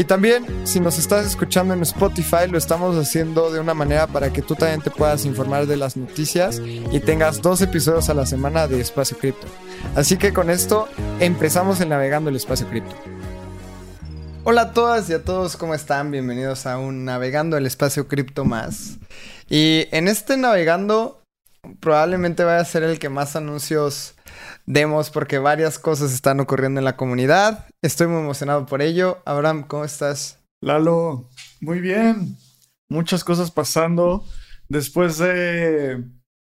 Y también, si nos estás escuchando en Spotify, lo estamos haciendo de una manera para que tú también te puedas informar de las noticias y tengas dos episodios a la semana de Espacio Cripto. Así que con esto empezamos en Navegando el Espacio Cripto. Hola a todas y a todos, ¿cómo están? Bienvenidos a un Navegando el Espacio Cripto más. Y en este Navegando probablemente vaya a ser el que más anuncios demos porque varias cosas están ocurriendo en la comunidad. Estoy muy emocionado por ello. Abraham, ¿cómo estás? Lalo, muy bien. Muchas cosas pasando. Después de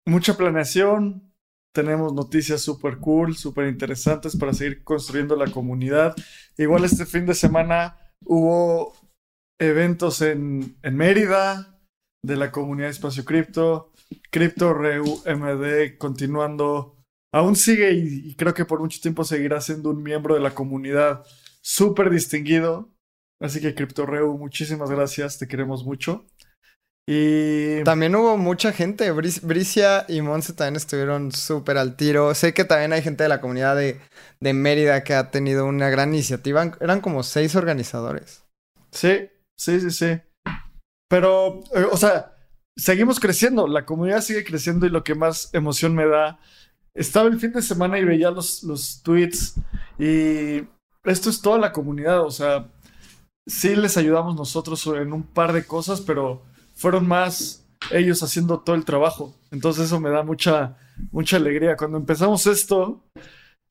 mucha planeación, tenemos noticias súper cool, súper interesantes para seguir construyendo la comunidad. Igual este fin de semana hubo eventos en, en Mérida de la comunidad Espacio Cripto. Crypto Reu MD continuando. Aún sigue y, creo que por mucho tiempo seguirá siendo un miembro de la comunidad súper distinguido. Así que Crypto Reu, muchísimas gracias, te queremos mucho. Y también hubo mucha gente, Bricia y Monse también estuvieron súper al tiro. Sé que también hay gente de la comunidad de, de Mérida que ha tenido una gran iniciativa. Eran como seis organizadores. Sí, sí, sí, sí. Pero, eh, o sea, seguimos creciendo, la comunidad sigue creciendo y lo que más emoción me da. Estaba el fin de semana y veía los, los tweets y esto es toda la comunidad, o sea, sí les ayudamos nosotros en un par de cosas, pero fueron más ellos haciendo todo el trabajo. Entonces eso me da mucha, mucha alegría. Cuando empezamos esto,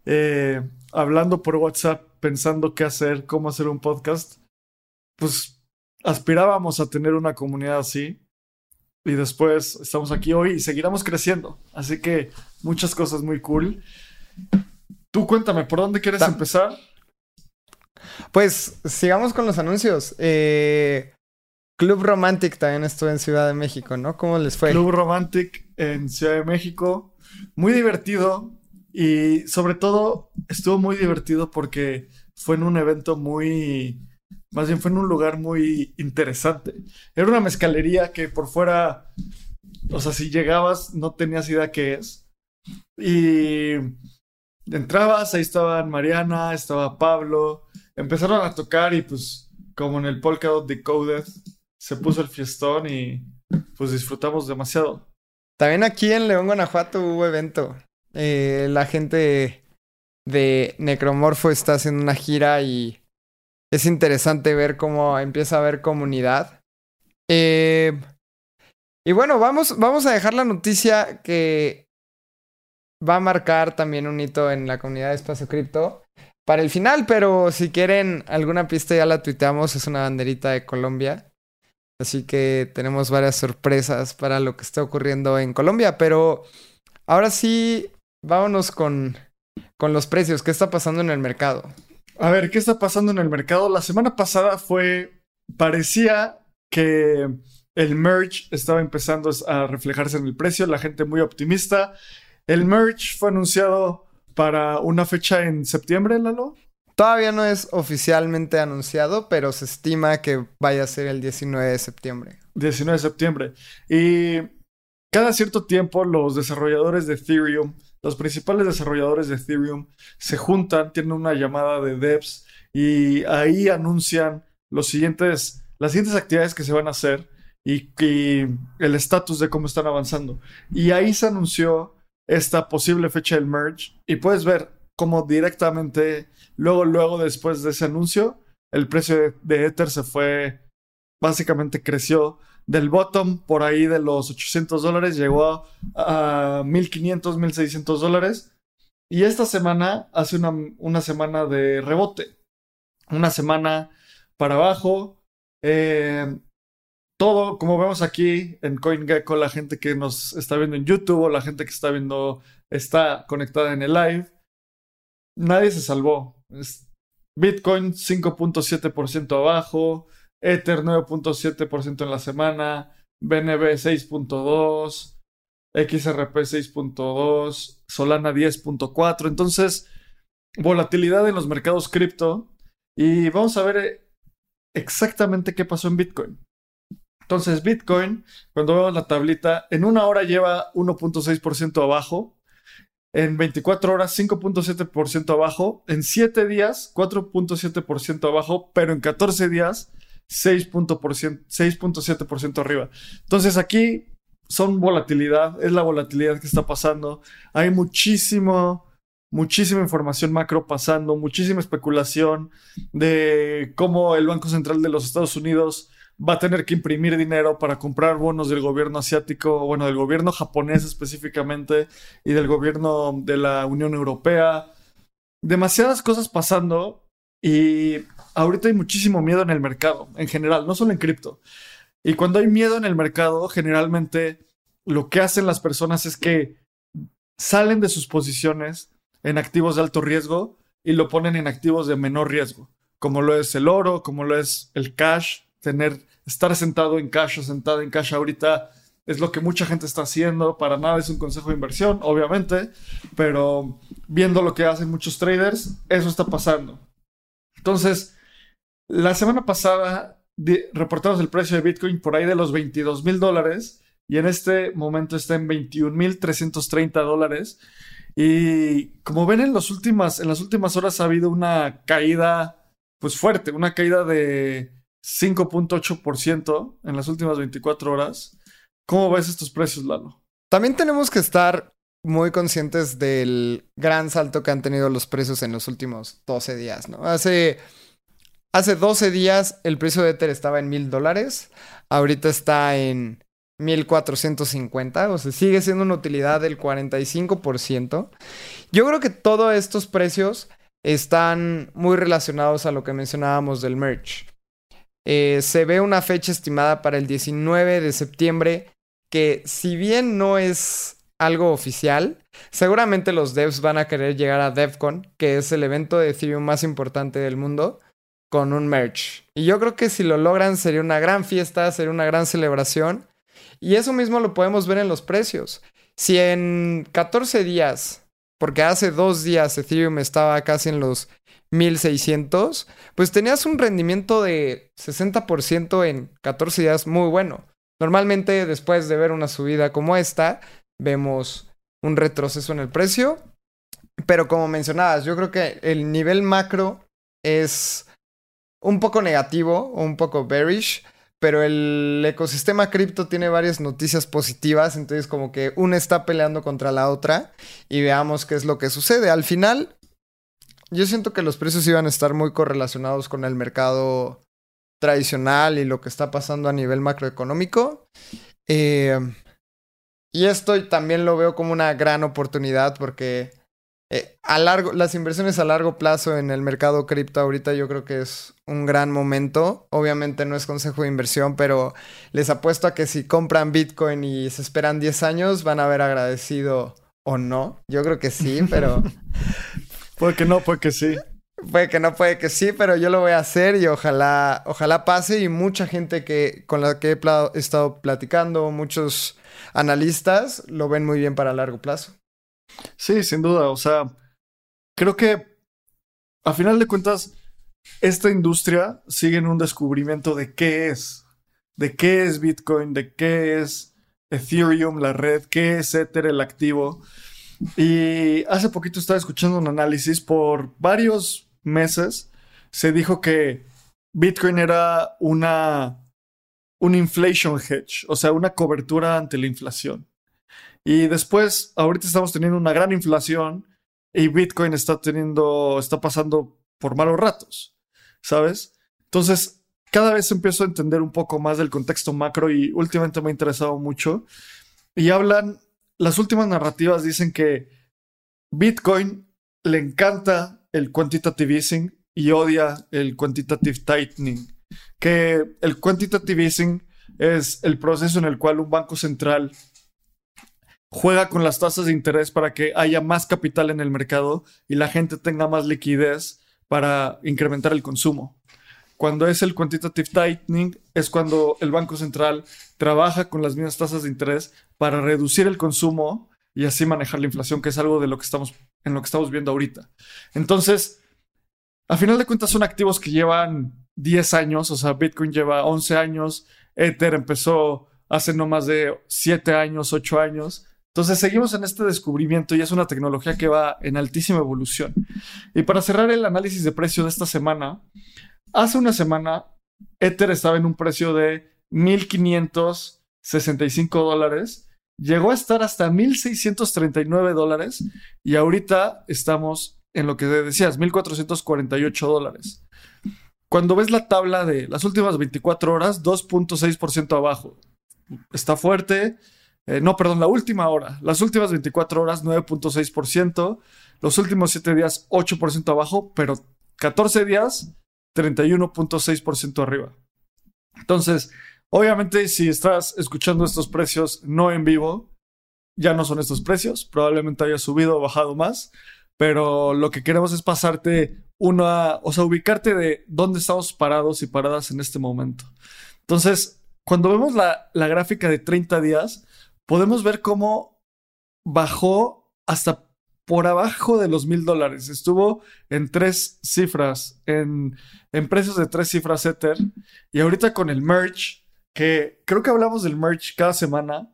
eh, hablando por WhatsApp, pensando qué hacer, cómo hacer un podcast, pues aspirábamos a tener una comunidad así y después estamos aquí hoy y seguiremos creciendo. Así que muchas cosas muy cool. Tú cuéntame, ¿por dónde quieres empezar? Pues sigamos con los anuncios. Eh, Club Romantic también estuvo en Ciudad de México, ¿no? ¿Cómo les fue? Club Romantic en Ciudad de México. Muy divertido y sobre todo estuvo muy divertido porque fue en un evento muy más bien fue en un lugar muy interesante. Era una mezcalería que por fuera, o sea, si llegabas no tenías idea qué es. Y entrabas, ahí estaban Mariana, estaba Pablo, empezaron a tocar y pues como en el Polkadot Decoded se puso el fiestón y pues disfrutamos demasiado. También aquí en León, Guanajuato hubo evento. Eh, la gente de Necromorfo está haciendo una gira y es interesante ver cómo empieza a haber comunidad. Eh, y bueno, vamos, vamos a dejar la noticia que va a marcar también un hito en la comunidad de Espacio Cripto para el final, pero si quieren alguna pista ya la tuiteamos, es una banderita de Colombia. Así que tenemos varias sorpresas para lo que está ocurriendo en Colombia, pero ahora sí, vámonos con, con los precios, ¿qué está pasando en el mercado? A ver, ¿qué está pasando en el mercado? La semana pasada fue, parecía que el merge estaba empezando a reflejarse en el precio, la gente muy optimista. El merge fue anunciado para una fecha en septiembre, Lalo. Todavía no es oficialmente anunciado, pero se estima que vaya a ser el 19 de septiembre. 19 de septiembre. Y cada cierto tiempo los desarrolladores de Ethereum los principales desarrolladores de Ethereum se juntan, tienen una llamada de devs y ahí anuncian los siguientes, las siguientes actividades que se van a hacer y, el estatus de cómo están avanzando. Y ahí se anunció esta posible fecha del merge y puedes ver cómo directamente, luego, luego después de ese anuncio, el precio de Ether se fue, básicamente creció del bottom por ahí de los 800 dólares llegó a, 1500, 1600 dólares. Y esta semana hace una, una, semana de rebote. Una semana para abajo. Eh, todo, como vemos aquí en CoinGecko, la gente que nos está viendo en YouTube o la gente que está viendo, está conectada en el live. Nadie se salvó. Bitcoin 5.7% abajo. Ether 9.7% en la semana, BNB 6.2%, XRP 6.2, Solana 10.4. Entonces, volatilidad en los mercados cripto. Y vamos a ver eh, exactamente qué pasó en Bitcoin. Entonces, Bitcoin, cuando vemos la tablita, en una hora lleva 1.6% abajo, en 24 horas 5.7% abajo, en 7 días 4.7% abajo, pero en 14 días 6.7% arriba. Entonces aquí son volatilidad, es la volatilidad que está pasando. Hay muchísimo, muchísima información macro pasando, muchísima especulación de cómo el Banco Central de los Estados Unidos va a tener que imprimir dinero para comprar bonos del gobierno asiático, bueno, del gobierno japonés específicamente y del gobierno de la Unión Europea. Demasiadas cosas pasando y ahorita hay muchísimo miedo en el mercado, en general, no solo en cripto. Y cuando hay miedo en el mercado, generalmente lo que hacen las personas es que salen de sus posiciones en activos de alto riesgo y lo ponen en activos de menor riesgo, como lo es el oro, como lo es el cash, tener, estar sentado en cash o sentado en cash ahorita es lo que mucha gente está haciendo. Para nada es un consejo de inversión, obviamente, pero viendo lo que hacen muchos traders, eso está pasando. Entonces, la semana pasada reportamos el precio de Bitcoin por ahí de los 22 mil dólares y en este momento está en 21 mil 330 dólares. Y como ven en, últimas, en las últimas horas ha habido una caída pues fuerte, una caída de 5.8% en las últimas 24 horas. ¿Cómo ves estos precios, Lalo? También tenemos que estar muy conscientes del gran salto que han tenido los precios en los últimos 12 días, ¿no? Hace, hace 12 días el precio de Ether estaba en mil dólares, ahorita está en 1450, o sea, sigue siendo una utilidad del 45%. Yo creo que todos estos precios están muy relacionados a lo que mencionábamos del merch. Eh, se ve una fecha estimada para el 19 de septiembre que si bien no es algo oficial, seguramente los devs van a querer llegar a DevCon, que es el evento de Ethereum más importante del mundo, con un merch. Y yo creo que si lo logran sería una gran fiesta, sería una gran celebración. Y eso mismo lo podemos ver en los precios. Si en 14 días, porque hace dos días Ethereum estaba casi en los 1600, pues tenías un rendimiento de 60% en 14 días muy bueno. Normalmente después de ver una subida como esta, vemos un retroceso en el precio. Pero como mencionabas, yo creo que el nivel macro es un poco negativo un poco bearish, pero el ecosistema cripto tiene varias noticias positivas, entonces como que una está peleando contra la otra y veamos qué es lo que sucede. Al final, yo siento que los precios iban a estar muy correlacionados con el mercado tradicional y lo que está pasando a nivel macroeconómico. Eh, y esto también lo veo como una gran oportunidad porque eh, a largo, las inversiones a largo plazo en el mercado cripto ahorita yo creo que es un gran momento. Obviamente no es consejo de inversión, pero les apuesto a que si compran Bitcoin y se esperan 10 años van a haber agradecido o no. Yo creo que sí, pero Puede que no, puede que sí. Puede que no, puede que sí, pero yo lo voy a hacer y ojalá, ojalá pase. Y mucha gente que, con la que he estado platicando, muchos analistas, lo ven muy bien para largo plazo. Sí, sin duda. O sea, creo que a final de cuentas, esta industria sigue en un descubrimiento de qué es, de qué es Bitcoin, de qué es Ethereum, la red, qué es Ether, el activo. Y hace poquito estaba escuchando un análisis por varios meses. Se dijo que Bitcoin era una un inflation hedge, o sea, una cobertura ante la inflación. Y después, ahorita estamos teniendo una gran inflación y Bitcoin está teniendo, está pasando por malos ratos, ¿sabes? Entonces, cada vez empiezo a entender un poco más del contexto macro y últimamente me ha interesado mucho. Y hablan las últimas narrativas dicen que Bitcoin le encanta el quantitative easing y odia el quantitative tightening. Que el quantitative easing es el proceso en el cual un banco central juega con las tasas de interés para que haya más capital en el mercado y la gente tenga más liquidez para incrementar el consumo. cuando es el quantitative tightening, es cuando el Banco Central trabaja con las mismas tasas de interés para reducir el consumo y así manejar la inflación, que es algo de lo que estamos, en lo que estamos viendo ahorita. Entonces, a final de cuentas son activos que llevan 10 años, o sea, Bitcoin lleva 11 años, Ether empezó hace no más de 7 años, 8 años. Entonces seguimos en este descubrimiento y es una tecnología que va en altísima evolución. Y para cerrar el análisis de precio de esta semana, hace una semana Ether estaba en un precio de 1.565 dólares, llegó a estar hasta 1.639 dólares y ahorita estamos en lo que decías, 1.448 dólares. Cuando ves la tabla de las últimas 24 horas, 2.6% abajo. Está fuerte, eh, no, perdón, la última hora. Las últimas 24 horas, 9.6%. Los últimos 7 días, 8% abajo, pero 14 días, 31.6% arriba. Entonces, obviamente, si estás escuchando estos precios no en vivo, ya no son estos precios. Probablemente haya subido o bajado más, pero lo que queremos es pasarte una, o sea, ubicarte de dónde estamos parados y paradas en este momento. Entonces, cuando vemos la, la gráfica de 30 días, podemos ver cómo bajó hasta por abajo de los mil dólares. Estuvo en tres cifras, en, en, precios de tres cifras Ether. Y ahorita con el merch, que creo que hablamos del merch cada semana,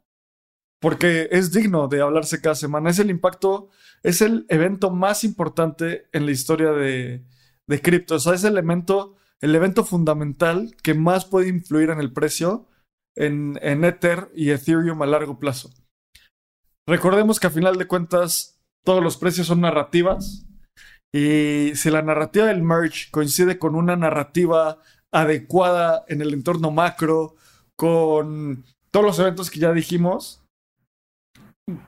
porque es digno de hablarse cada semana. Es el impacto, es el evento más importante en la historia de, de cripto. Es el evento, el evento fundamental que más puede influir en el precio en, Ether y Ethereum a largo plazo. Recordemos que a final de cuentas todos los precios son narrativas y si la narrativa del merge coincide con una narrativa adecuada en el entorno macro, con todos los eventos que ya dijimos,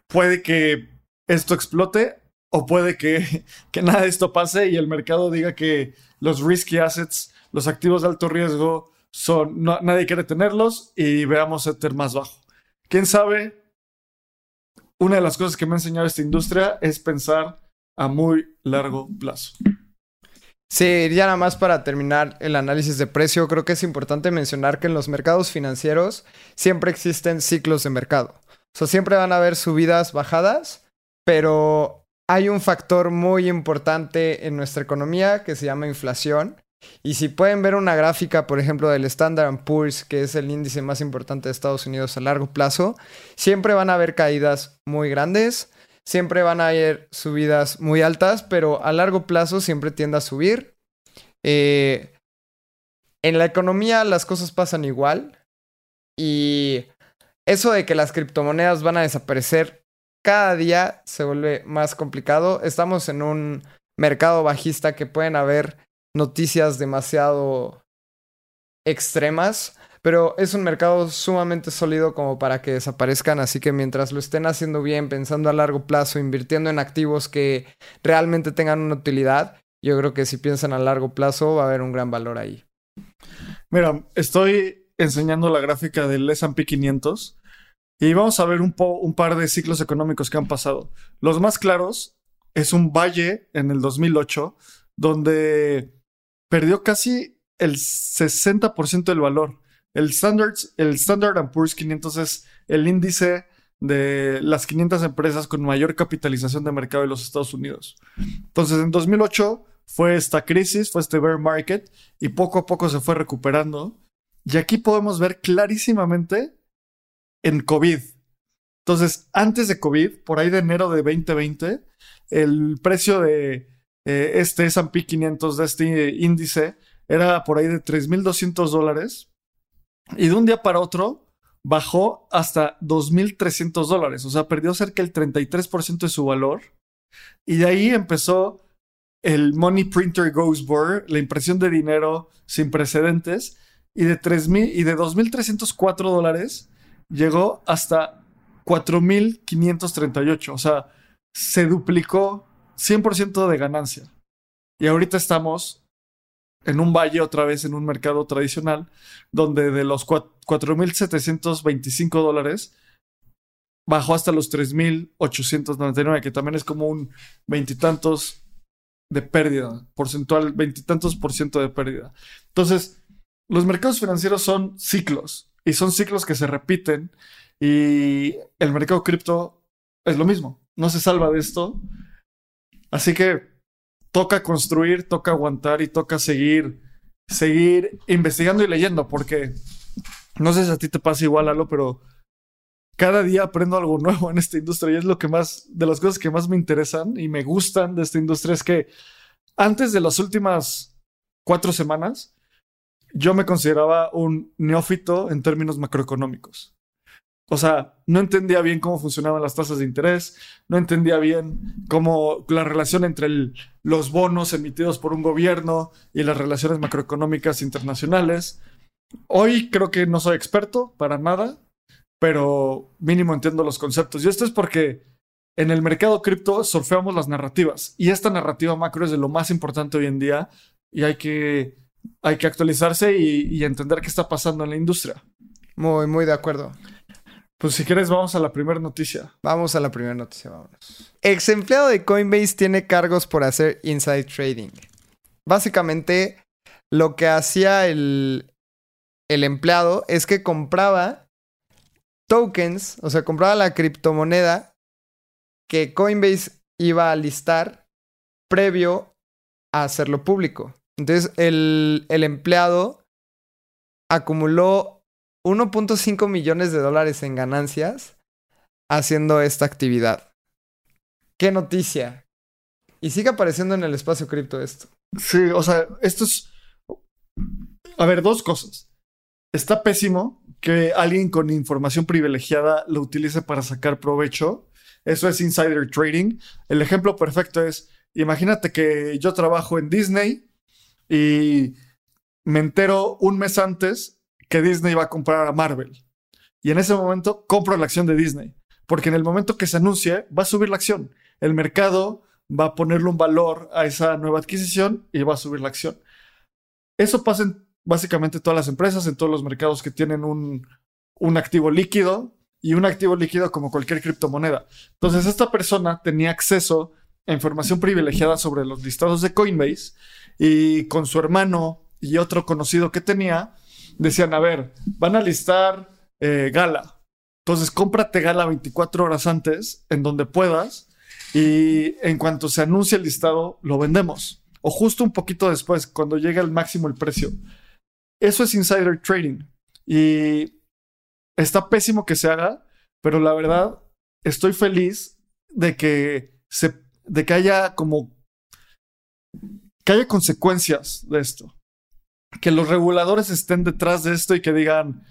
puede que esto explote o puede que, que, nada de esto pase y el mercado diga que los risky assets, los activos de alto riesgo, son, nadie quiere tenerlos y veamos Ether más bajo. ¿Quién sabe? Una de las cosas que me ha enseñado esta industria es pensar a muy largo plazo. Sí, ya nada más para terminar el análisis de precio, creo que es importante mencionar que en los mercados financieros siempre existen ciclos de mercado. O siempre van a haber subidas, bajadas, pero hay un factor muy importante en nuestra economía que se llama inflación y si pueden ver una gráfica, por ejemplo, del Standard Poor's, que es el índice más importante de Estados Unidos a largo plazo, siempre van a haber caídas muy grandes, siempre van a haber subidas muy altas, pero a largo plazo siempre tiende a subir. Eh, en la economía las cosas pasan igual y eso de que las criptomonedas van a desaparecer cada día se vuelve más complicado. Estamos en un mercado bajista que pueden haber noticias demasiado extremas, pero es un mercado sumamente sólido como para que desaparezcan, así que mientras lo estén haciendo bien, pensando a largo plazo, invirtiendo en activos que realmente tengan una utilidad, yo creo que si piensan a largo plazo va a haber un gran valor ahí. Mira, estoy enseñando la gráfica del S&P 500 y vamos a ver un, par de ciclos económicos que han pasado. Los más claros es un valle en el 2008 donde perdió casi el 60% del valor. El Standard, el Standard Poor's 500 es el índice de las 500 empresas con mayor capitalización de mercado de los Estados Unidos. Entonces, en 2008 fue esta crisis, fue este bear market, y poco a poco se fue recuperando. Y aquí podemos ver clarísimamente en COVID. Entonces, antes de COVID, por ahí de enero de 2020, el precio de eh, este S&P 500 de este índice era por ahí de 3.200 dólares y de un día para otro bajó hasta 2.300 dólares, o sea, perdió cerca del 33% de su valor. Y de ahí empezó el Money Printer Goes Board, la impresión de dinero sin precedentes. Y de 3.000 y de 2.304 dólares llegó hasta 4.538, o sea, se duplicó 100% de ganancia. Y ahorita estamos en un valle otra vez en un mercado tradicional donde de los 4.725 dólares bajó hasta los 3.899, que también es como un veintitantos de pérdida, porcentual, veintitantos por ciento de pérdida. Entonces, los mercados financieros son ciclos y son ciclos que se repiten y el mercado cripto es lo mismo, no se salva de esto. Así que toca construir, toca aguantar y toca seguir, seguir investigando y leyendo, porque no sé si a ti te pasa igual, Alo, pero cada día aprendo algo nuevo en esta industria y es lo que más, de las cosas que más me interesan y me gustan de esta industria es que antes de las últimas cuatro semanas, yo me consideraba un neófito en términos macroeconómicos. O sea, no entendía bien cómo funcionaban las tasas de interés, no entendía bien cómo la relación entre los bonos emitidos por un gobierno y las relaciones macroeconómicas internacionales. Hoy creo que no soy experto para nada, pero mínimo entiendo los conceptos. Y esto es porque en el mercado cripto surfeamos las narrativas y esta narrativa macro es de lo más importante hoy en día y hay que, hay que actualizarse y, entender qué está pasando en la industria. Muy, muy de acuerdo. Pues si quieres, vamos a la primera noticia. Vamos a la primera noticia, vámonos. Ex empleado de Coinbase tiene cargos por hacer inside trading. Básicamente, lo que hacía el, el empleado es que compraba tokens, o sea, compraba la criptomoneda que Coinbase iba a listar previo a hacerlo público. Entonces, el, el empleado acumuló 1.5 millones de dólares en ganancias haciendo esta actividad. ¡Qué noticia! Y sigue apareciendo en el espacio cripto esto. Sí, o sea, esto es... A ver, dos cosas. Está pésimo que alguien con información privilegiada lo utilice para sacar provecho. Eso es insider trading. El ejemplo perfecto es, imagínate que yo trabajo en Disney y me entero un mes antes que Disney va a comprar a Marvel. Y en ese momento compro la acción de Disney. Porque en el momento que se anuncie, va a subir la acción. El mercado va a ponerle un valor a esa nueva adquisición y va a subir la acción. Eso pasa en básicamente todas las empresas, en todos los mercados que tienen un, un activo líquido y un activo líquido como cualquier criptomoneda. Entonces, esta persona tenía acceso a información privilegiada sobre los listados de Coinbase y con su hermano y otro conocido que tenía, decían, a ver, van a listar eh, Gala. Entonces, cómprate Gala 24 horas antes, en donde puedas, y en cuanto se anuncie el listado, lo vendemos. O justo un poquito después, cuando llegue al máximo el precio. Eso es insider trading. Y está pésimo que se haga, pero la verdad estoy feliz de que se de que haya como que haya consecuencias de esto. Que los reguladores estén detrás de esto y que digan,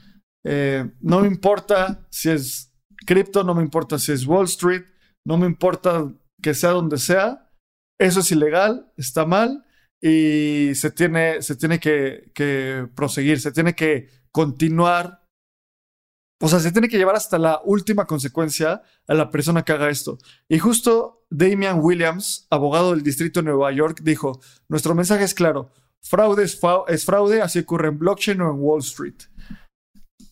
eh, no me importa si es cripto, no me importa si es Wall Street, no me importa que sea donde sea, eso es ilegal, está mal y se tiene, se tiene que, que proseguir, se tiene que continuar. O sea, se tiene que llevar hasta la última consecuencia a la persona que haga esto. Y justo Damian Williams, abogado del Distrito de Nueva York, dijo, nuestro mensaje es claro, fraude es, es fraude, así ocurre en blockchain o en Wall Street.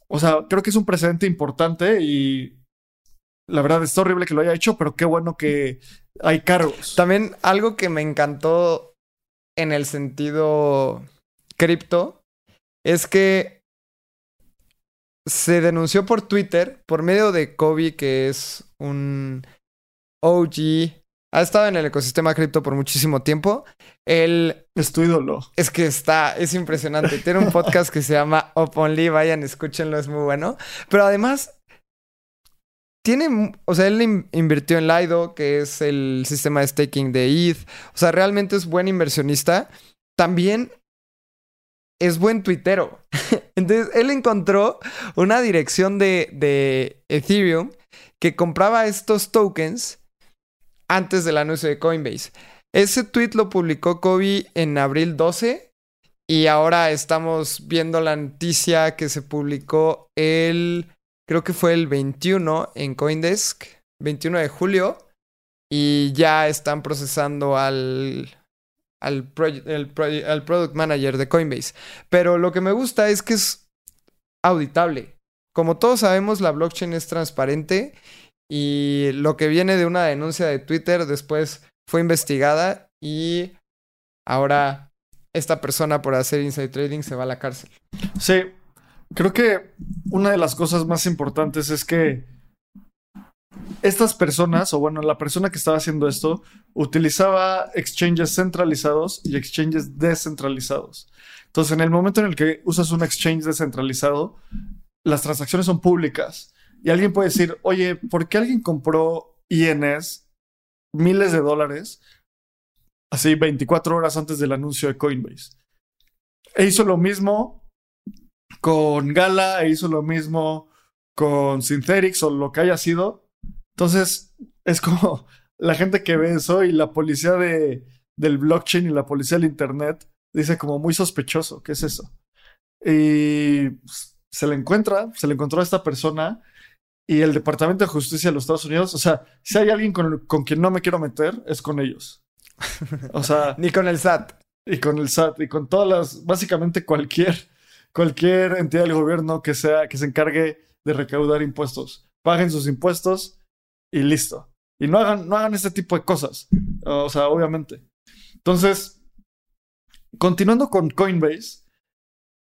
O sea, creo que es un precedente importante y la verdad está horrible que lo haya hecho, pero qué bueno que hay cargos. También algo que me encantó en el sentido cripto es que se denunció por Twitter por medio de Kobe, que es un OG. Ha estado en el ecosistema cripto por muchísimo tiempo. Él. Es tu ídolo. Es que está, es impresionante. Tiene un podcast que se llama Up Only. Vayan, escúchenlo, es muy bueno. Pero además, tiene, o sea, él invirtió en Lido, que es el sistema de staking de ETH. O sea, realmente es buen inversionista. También es buen tuitero. Entonces, él encontró una dirección de, de Ethereum que compraba estos tokens antes del anuncio de Coinbase. Ese tweet lo publicó Kobe en abril 12 y ahora estamos viendo la noticia que se publicó el creo que fue el 21 en Coindesk, 21 de julio, y ya están procesando al, al, product manager de Coinbase. Pero lo que me gusta es que es auditable. Como todos sabemos, la blockchain es transparente y lo que viene de una denuncia de Twitter después fue investigada y ahora esta persona por hacer inside trading se va a la cárcel. Sí, creo que una de las cosas más importantes es que estas personas, o bueno, la persona que estaba haciendo esto, utilizaba exchanges centralizados y exchanges descentralizados. Entonces, en el momento en el que usas un exchange descentralizado, las transacciones son públicas. Y alguien puede decir, oye, ¿por qué alguien compró INS miles de dólares así 24 horas antes del anuncio de Coinbase? E hizo lo mismo con Gala, e hizo lo mismo con Synthetix o lo que haya sido. Entonces, es como la gente que ve eso y la policía de, del blockchain y la policía del Internet dice como muy sospechoso, ¿qué es eso? Y pues, se le encuentra, se le encontró a esta persona y el Departamento de Justicia de los Estados Unidos, o sea, si hay alguien con, con quien no me quiero meter, es con ellos. O sea... Ni con el SAT. Y con el SAT y con todas las, básicamente cualquier, cualquier entidad del gobierno que sea, que se encargue de recaudar impuestos. Paguen sus impuestos y listo. Y no hagan, no hagan este tipo de cosas. O sea, obviamente. Entonces, continuando con Coinbase,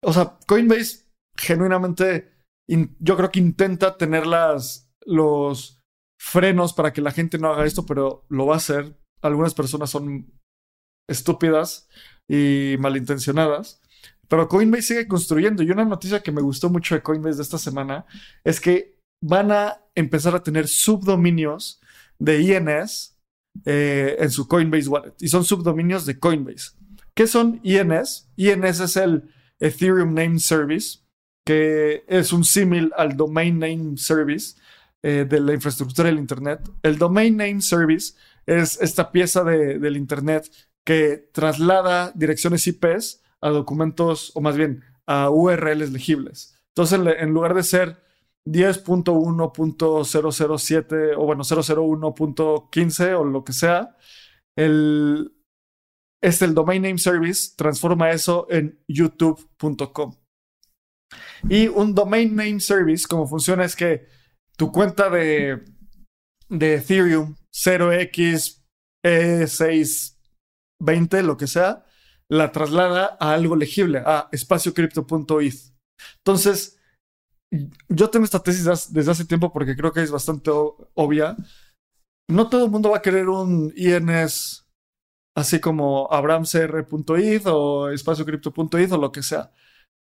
o sea, Coinbase genuinamente, yo creo que intenta tener las, los frenos para que la gente no haga esto, pero lo va a hacer. Algunas personas son estúpidas y malintencionadas. Pero Coinbase sigue construyendo. Y una noticia que me gustó mucho de Coinbase de esta semana es que van a empezar a tener subdominios de INS eh, en su Coinbase Wallet. Y son subdominios de Coinbase. ¿Qué son INS? INS es el Ethereum Name Service, que es un símil al Domain Name Service eh, de la infraestructura del Internet. El Domain Name Service es esta pieza del Internet que traslada direcciones IPs a documentos, o más bien a URLs legibles. Entonces, en lugar de ser 10.1.007 o bueno, 001.15 o lo que sea, este, el Domain Name Service transforma eso en youtube.com. Y un Domain Name Service, como funciona es que tu cuenta de, de Ethereum 0x620, lo que sea, la traslada a algo legible, a espaciocrypto.eth. Entonces, yo tengo esta tesis desde hace tiempo porque creo que es bastante obvia. No todo el mundo va a querer un INS así como abramcr.eth o espaciocrypto.eth o lo que sea.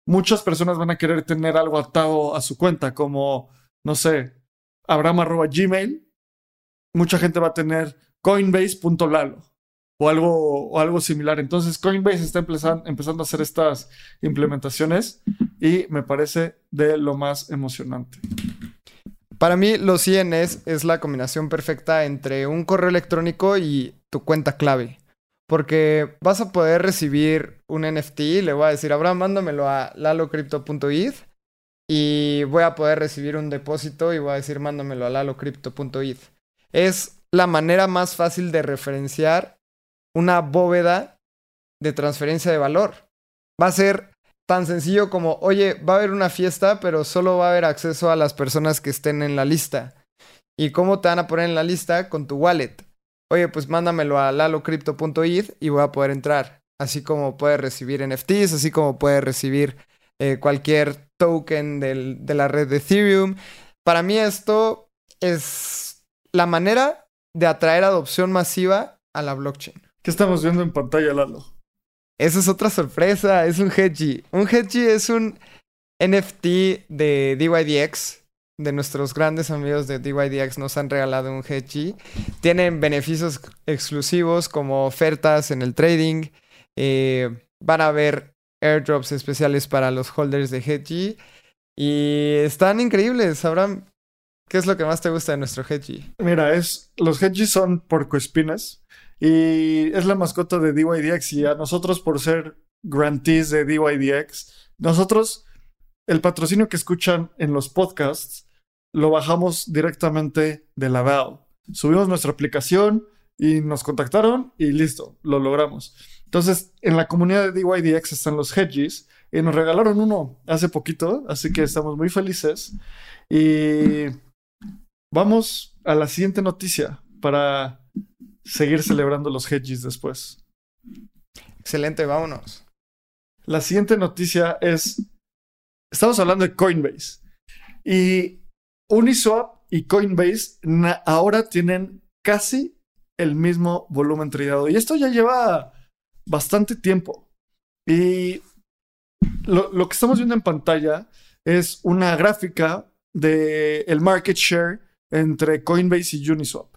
Muchas personas van a querer tener algo atado a su cuenta, como, no sé, abram.gmail. Mucha gente va a tener coinbase.lalo o algo, o algo similar. Entonces Coinbase está empezando a hacer estas implementaciones y me parece de lo más emocionante. Para mí los INS es la combinación perfecta entre un correo electrónico y tu cuenta clave. Porque vas a poder recibir un NFT, le voy a decir, Abraham, mándamelo a lalocrypto.eth y voy a poder recibir un depósito y voy a decir, mándamelo a lalocrypto.eth. Es la manera más fácil de referenciar una bóveda de transferencia de valor. Va a ser tan sencillo como, oye, va a haber una fiesta, pero solo va a haber acceso a las personas que estén en la lista. ¿Y cómo te van a poner en la lista? Con tu wallet. Oye, pues mándamelo a lalocrypto.eth y voy a poder entrar. Así como puedes recibir NFTs, así como puedes recibir eh, cualquier token de la red de Ethereum. Para mí esto es la manera de atraer adopción masiva a la blockchain. ¿Qué estamos viendo en pantalla, Lalo? Esa es otra sorpresa, es un Hedgie. Un Hedgie es un NFT de DYDX. De nuestros grandes amigos de DYDX nos han regalado un Hedgie. Tienen beneficios exclusivos como ofertas en el trading. Eh, van a haber airdrops especiales para los holders de Hedgie. Y están increíbles. Sabrán qué es lo que más te gusta de nuestro Hedgie. Mira, es, los Hedgies son porcoespinas. Y es la mascota de DYDX y a nosotros por ser grantees de DYDX, nosotros el patrocinio que escuchan en los podcasts lo bajamos directamente de la DAO. Subimos nuestra aplicación y nos contactaron y listo, lo logramos. Entonces, en la comunidad de DYDX están los hedges y nos regalaron uno hace poquito, así que estamos muy felices. Y vamos a la siguiente noticia para seguir celebrando los hedges después. Excelente, vámonos. La siguiente noticia es, estamos hablando de Coinbase y Uniswap y Coinbase ahora tienen casi el mismo volumen tradeado y esto ya lleva bastante tiempo. Y lo, lo que estamos viendo en pantalla es una gráfica del el market share entre Coinbase y Uniswap.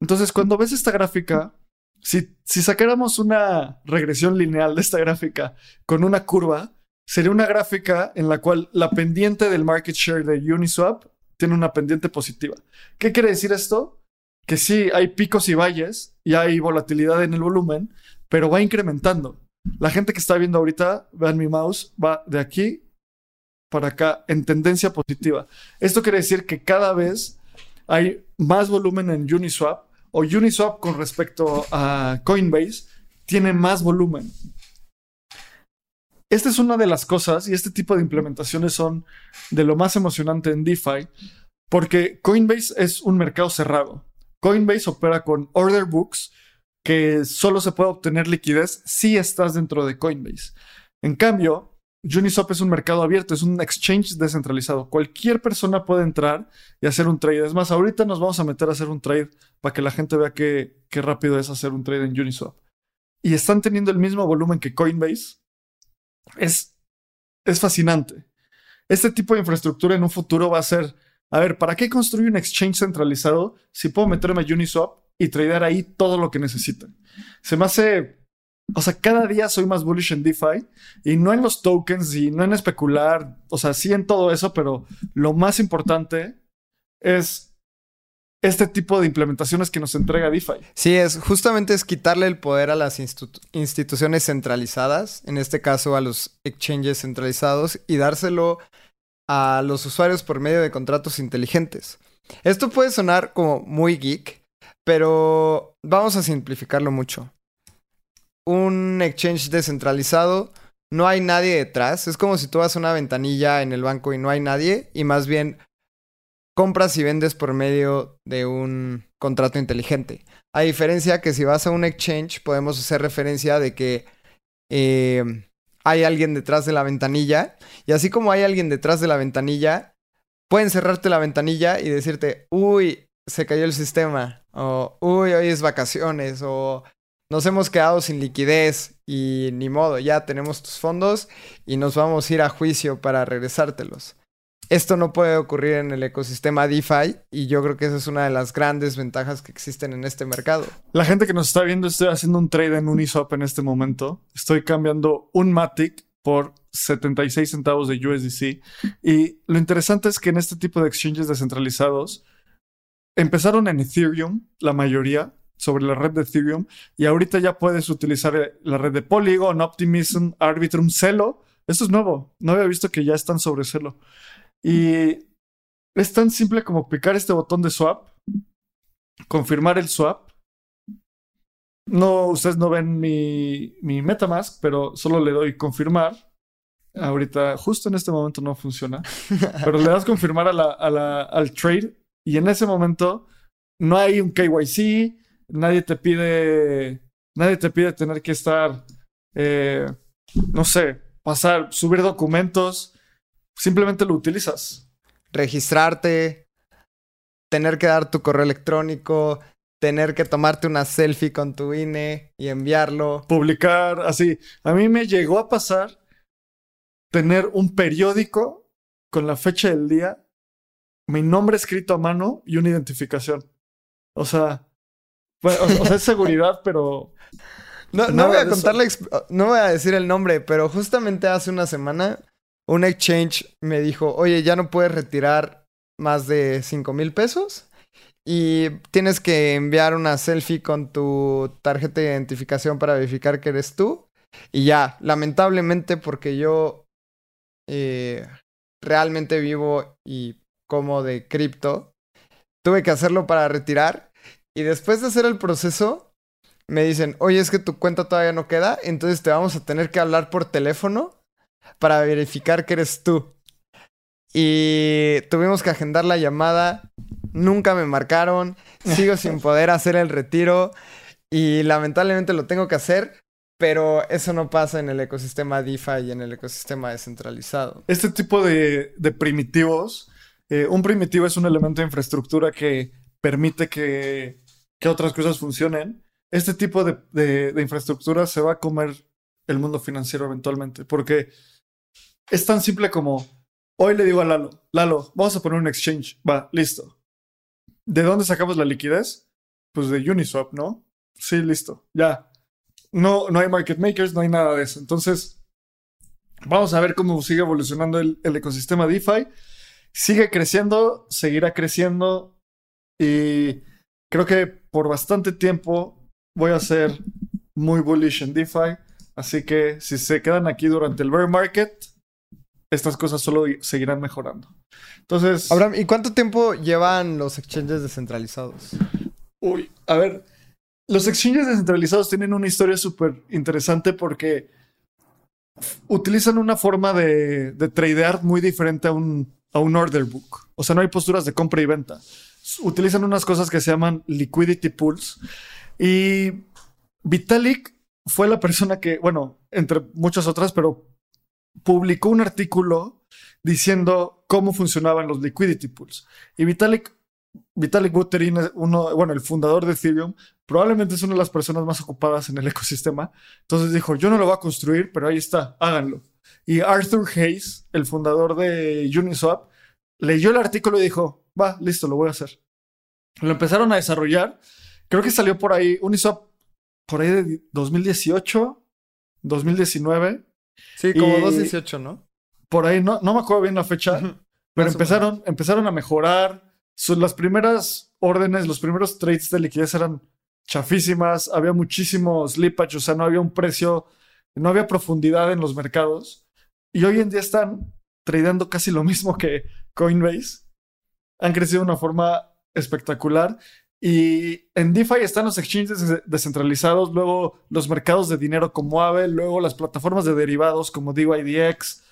Entonces, cuando ves esta gráfica, si, si sacáramos una regresión lineal de esta gráfica con una curva, sería una gráfica en la cual la pendiente del market share de Uniswap tiene una pendiente positiva. ¿Qué quiere decir esto? Que sí, hay picos y valles y hay volatilidad en el volumen, pero va incrementando. La gente que está viendo ahorita, vean mi mouse, va de aquí para acá en tendencia positiva. Esto quiere decir que cada vez hay más volumen en Uniswap o Uniswap con respecto a Coinbase tiene más volumen. Esta es una de las cosas y este tipo de implementaciones son de lo más emocionante en DeFi porque Coinbase es un mercado cerrado. Coinbase opera con order books que solo se puede obtener liquidez si estás dentro de Coinbase. En cambio, Uniswap es un mercado abierto, es un exchange descentralizado. Cualquier persona puede entrar y hacer un trade. Es más, ahorita nos vamos a meter a hacer un trade para que la gente vea qué, qué rápido es hacer un trade en Uniswap. Y están teniendo el mismo volumen que Coinbase. Es, es fascinante. Este tipo de infraestructura en un futuro va a ser, a ver, ¿para qué construir un exchange centralizado si puedo meterme a Uniswap y tradear ahí todo lo que necesiten? Se me hace o sea, cada día soy más bullish en DeFi y no en los tokens y no en especular, o sea, sí en todo eso, pero lo más importante es este tipo de implementaciones que nos entrega DeFi. Sí, es justamente es quitarle el poder a las instituciones centralizadas, en este caso a los exchanges centralizados, y dárselo a los usuarios por medio de contratos inteligentes. Esto puede sonar como muy geek, pero vamos a simplificarlo mucho un exchange descentralizado, no hay nadie detrás. Es como si tú vas a una ventanilla en el banco y no hay nadie, y más bien compras y vendes por medio de un contrato inteligente. A diferencia que si vas a un exchange, podemos hacer referencia de que eh, hay alguien detrás de la ventanilla, y así como hay alguien detrás de la ventanilla, pueden cerrarte la ventanilla y decirte, uy, se cayó el sistema, o uy, hoy es vacaciones, o nos hemos quedado sin liquidez y ni modo, ya tenemos tus fondos y nos vamos a ir a juicio para regresártelos. Esto no puede ocurrir en el ecosistema DeFi y yo creo que esa es una de las grandes ventajas que existen en este mercado. La gente que nos está viendo, estoy haciendo un trade en Uniswap en este momento. Estoy cambiando un Matic por 76 centavos de USDC. Y lo interesante es que en este tipo de exchanges descentralizados empezaron en Ethereum, la mayoría, sobre la red de Ethereum y ahorita ya puedes utilizar eh, la red de Polygon, Optimism, Arbitrum, Celo. Esto es nuevo. No había visto que ya están sobre Celo. Y es tan simple como picar este botón de swap, confirmar el swap. No, ustedes no ven mi, mi MetaMask, pero solo le doy confirmar. Ahorita, justo en este momento no funciona. pero le das confirmar a la, a la, al trade y en ese momento no hay un KYC, nadie te pide, nadie te pide tener que estar, eh, no sé, pasar, subir documentos, simplemente lo utilizas. Registrarte, tener que dar tu correo electrónico, tener que tomarte una selfie con tu INE y enviarlo. Publicar, así. A mí me llegó a pasar tener un periódico con la fecha del día, mi nombre escrito a mano y una identificación. O sea, o, sea, es seguridad, pero. No, no voy a contarle, no voy a decir el nombre, pero justamente hace una semana un exchange me dijo, oye, ya no puedes retirar más de 5 mil pesos y tienes que enviar una selfie con tu tarjeta de identificación para verificar que eres tú. Y ya, lamentablemente porque yo eh, realmente vivo y como de cripto, tuve que hacerlo para retirar y después de hacer el proceso, me dicen, oye, es que tu cuenta todavía no queda, entonces te vamos a tener que hablar por teléfono para verificar que eres tú. Y tuvimos que agendar la llamada nunca me marcaron, sigo sin poder hacer el retiro y lamentablemente lo tengo que hacer, pero eso no pasa en el ecosistema DeFi y en el ecosistema descentralizado. Este tipo de, primitivos, eh, un primitivo es un elemento de infraestructura que permite que, otras cosas funcionen. Este tipo de, de infraestructura se va a comer el mundo financiero eventualmente, porque es tan simple como hoy le digo a Lalo, Lalo, vamos a poner un exchange, va, listo. ¿De dónde sacamos la liquidez? Pues de Uniswap, ¿no? Sí, listo, ya no, no hay market makers, no hay nada de eso. Entonces, vamos a ver cómo sigue evolucionando el, ecosistema DeFi. Sigue creciendo, seguirá creciendo y creo que por bastante tiempo voy a ser muy bullish en DeFi. Así que si se quedan aquí durante el bear market, estas cosas solo seguirán mejorando. Entonces. Abraham, ¿y cuánto tiempo llevan los exchanges descentralizados? Uy, a ver, los exchanges descentralizados tienen una historia súper interesante porque utilizan una forma de, tradear muy diferente a un, a un order book. O sea, no hay posturas de compra y venta. Utilizan unas cosas que se llaman liquidity pools. Y Vitalik fue la persona que, bueno, entre muchas otras, pero publicó un artículo diciendo cómo funcionaban los liquidity pools. Y Vitalik Vitalik Buterin, uno, bueno, el fundador de Ethereum, probablemente es una de las personas más ocupadas en el ecosistema. Entonces dijo, yo no lo voy a construir, pero ahí está, háganlo. Y Arthur Hayes, el fundador de Uniswap, leyó el artículo y dijo, va, listo, lo voy a hacer. Lo empezaron a desarrollar. Creo que salió por ahí, Uniswap, por ahí de 2018, 2019. Sí, como 2018, ¿no? Por ahí, no, no me acuerdo bien la fecha, pero empezaron, empezaron a mejorar las primeras órdenes, los primeros trades de liquidez eran chafísimas, había muchísimo slippage, o sea, no había un precio, no había profundidad en los mercados. Y hoy en día están tradeando casi lo mismo que Coinbase. Han crecido de una forma espectacular. Y en DeFi están los exchanges descentralizados, luego los mercados de dinero como Aave, luego las plataformas de derivados como DYDX.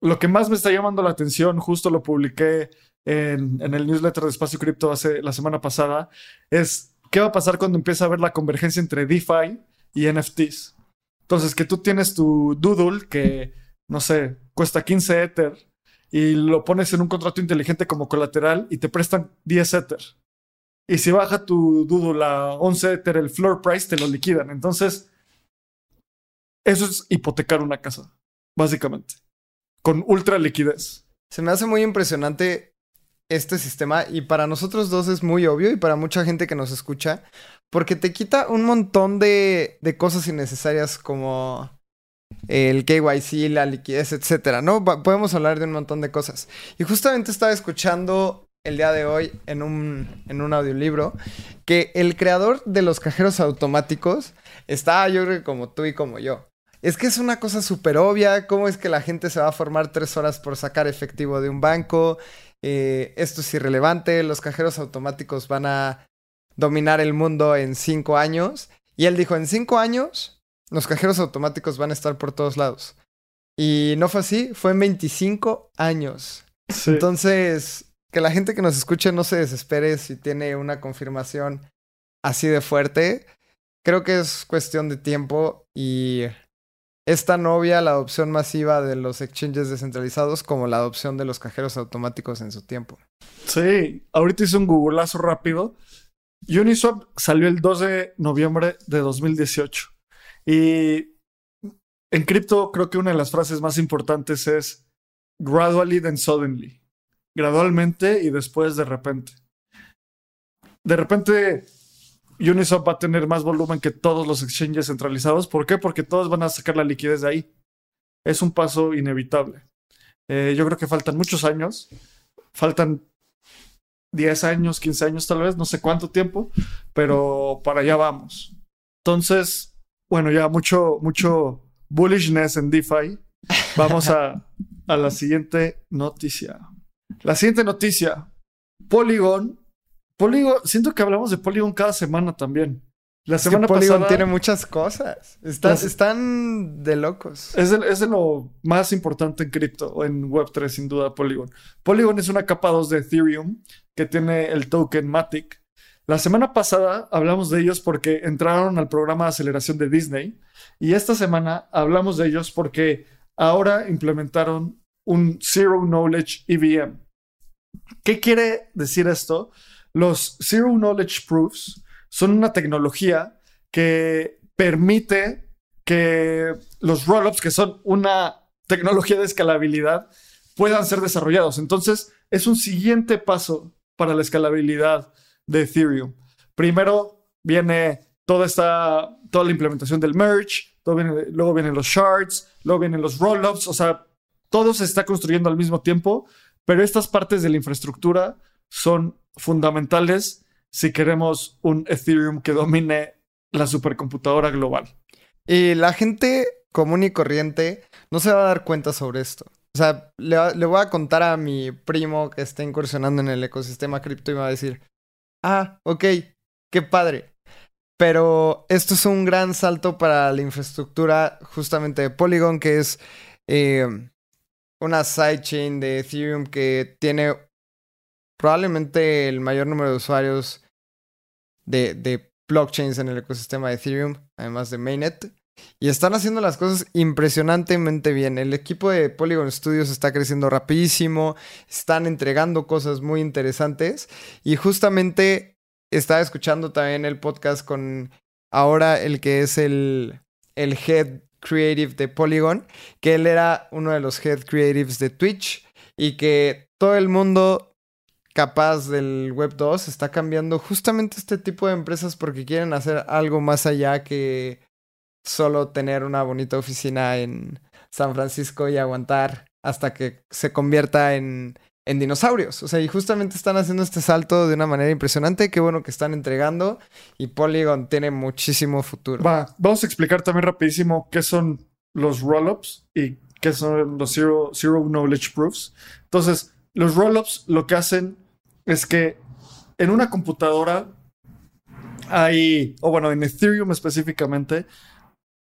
Lo que más me está llamando la atención, justo lo publiqué en, el newsletter de Espacio Cripto hace la semana pasada, es qué va a pasar cuando empiece a ver la convergencia entre DeFi y NFTs. Entonces, que tú tienes tu Doodle que, no sé, cuesta 15 Ether y lo pones en un contrato inteligente como colateral y te prestan 10 Ether. Y si baja tu Doodle a 11 Ether, el floor price te lo liquidan. Entonces, eso es hipotecar una casa, básicamente, con ultra liquidez. Se me hace muy impresionante este sistema y para nosotros dos es muy obvio y para mucha gente que nos escucha, porque te quita un montón de, de cosas innecesarias como el KYC, la liquidez, etcétera, ¿no? podemos hablar de un montón de cosas. Y justamente estaba escuchando el día de hoy en un, en un audiolibro que el creador de los cajeros automáticos está, yo creo que como tú y como yo. Es que es una cosa súper obvia, cómo es que la gente se va a formar tres horas por sacar efectivo de un banco, eh, esto es irrelevante, los cajeros automáticos van a dominar el mundo en cinco años. Y él dijo, en cinco años, los cajeros automáticos van a estar por todos lados. Y no fue así, fue en 25 años. Entonces, que la gente que nos escuche no se desespere si tiene una confirmación así de fuerte. Creo que es cuestión de tiempo y es tan obvia la adopción masiva de los exchanges descentralizados como la adopción de los cajeros automáticos en su tiempo. Sí, ahorita hice un googleazo rápido. Uniswap salió el 2 de noviembre de 2018. Y en cripto creo que una de las frases más importantes es gradually then suddenly. Gradualmente y después de repente. De repente Uniswap va a tener más volumen que todos los exchanges centralizados. ¿Por qué? Porque todos van a sacar la liquidez de ahí. Es un paso inevitable. Eh, yo creo que faltan muchos años. Faltan 10 años, 15 años tal vez, no sé cuánto tiempo, pero para allá vamos. Entonces, bueno, ya mucho, mucho bullishness en DeFi. Vamos a, a la siguiente noticia. La siguiente noticia. Polygon Polygon, siento que hablamos de Polygon cada semana también. La Es que semana Polygon pasada tiene muchas cosas. Están, están de locos. es de, es de lo más importante en cripto en Web3, sin duda, Polygon. Polygon es una capa 2 de Ethereum que tiene el token Matic. La semana pasada hablamos de ellos porque entraron al programa de aceleración de Disney y esta semana hablamos de ellos porque ahora implementaron un Zero Knowledge EVM. ¿Qué quiere decir esto? Los Zero Knowledge Proofs son una tecnología que permite que los rollups, que son una tecnología de escalabilidad, puedan ser desarrollados. Entonces, es un siguiente paso para la escalabilidad de Ethereum. Primero viene toda esta, toda la implementación del merge, todo viene- luego vienen los shards, luego vienen los rollups, o sea, todo se está construyendo al mismo tiempo, pero estas partes de la infraestructura son fundamentales si queremos un Ethereum que domine la supercomputadora global. Y la gente común y corriente no se va a dar cuenta sobre esto. O sea, le, voy a contar a mi primo que está incursionando en el ecosistema cripto y me va a decir, ah, ok, qué padre. Pero esto es un gran salto para la infraestructura justamente de Polygon, que es eh, una sidechain de Ethereum que tiene probablemente el mayor número de usuarios de, de blockchains en el ecosistema de Ethereum, además de Mainnet. Y están haciendo las cosas impresionantemente bien. El equipo de Polygon Studios está creciendo rapidísimo, están entregando cosas muy interesantes. Y justamente estaba escuchando también el podcast con ahora el que es el, el head creative de Polygon, que él era uno de los head creatives de Twitch y que todo el mundo capaz del Web 2 está cambiando justamente este tipo de empresas porque quieren hacer algo más allá que solo tener una bonita oficina en San Francisco y aguantar hasta que se convierta en, en dinosaurios. O sea, y justamente están haciendo este salto de una manera impresionante. Qué bueno que están entregando y Polygon tiene muchísimo futuro. Va, vamos a explicar también rapidísimo qué son los rollups y qué son los zero, knowledge proofs. Entonces, los rollups lo que hacen es que en una computadora hay, o bueno, en Ethereum específicamente,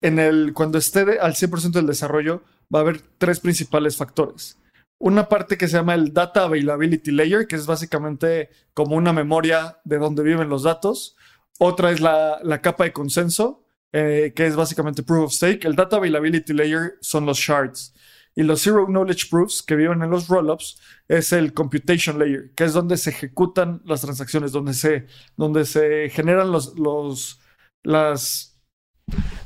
en el, cuando esté al 100% del desarrollo, va a haber tres principales factores. Una parte que se llama el Data Availability Layer, que es básicamente como una memoria de donde viven los datos. Otra es la, la capa de consenso, eh, que es básicamente Proof of Stake. El Data Availability Layer son los shards. Y los Zero Knowledge Proofs que viven en los rollups es el Computation Layer, que es donde se ejecutan las transacciones, donde se, donde se generan los, los, las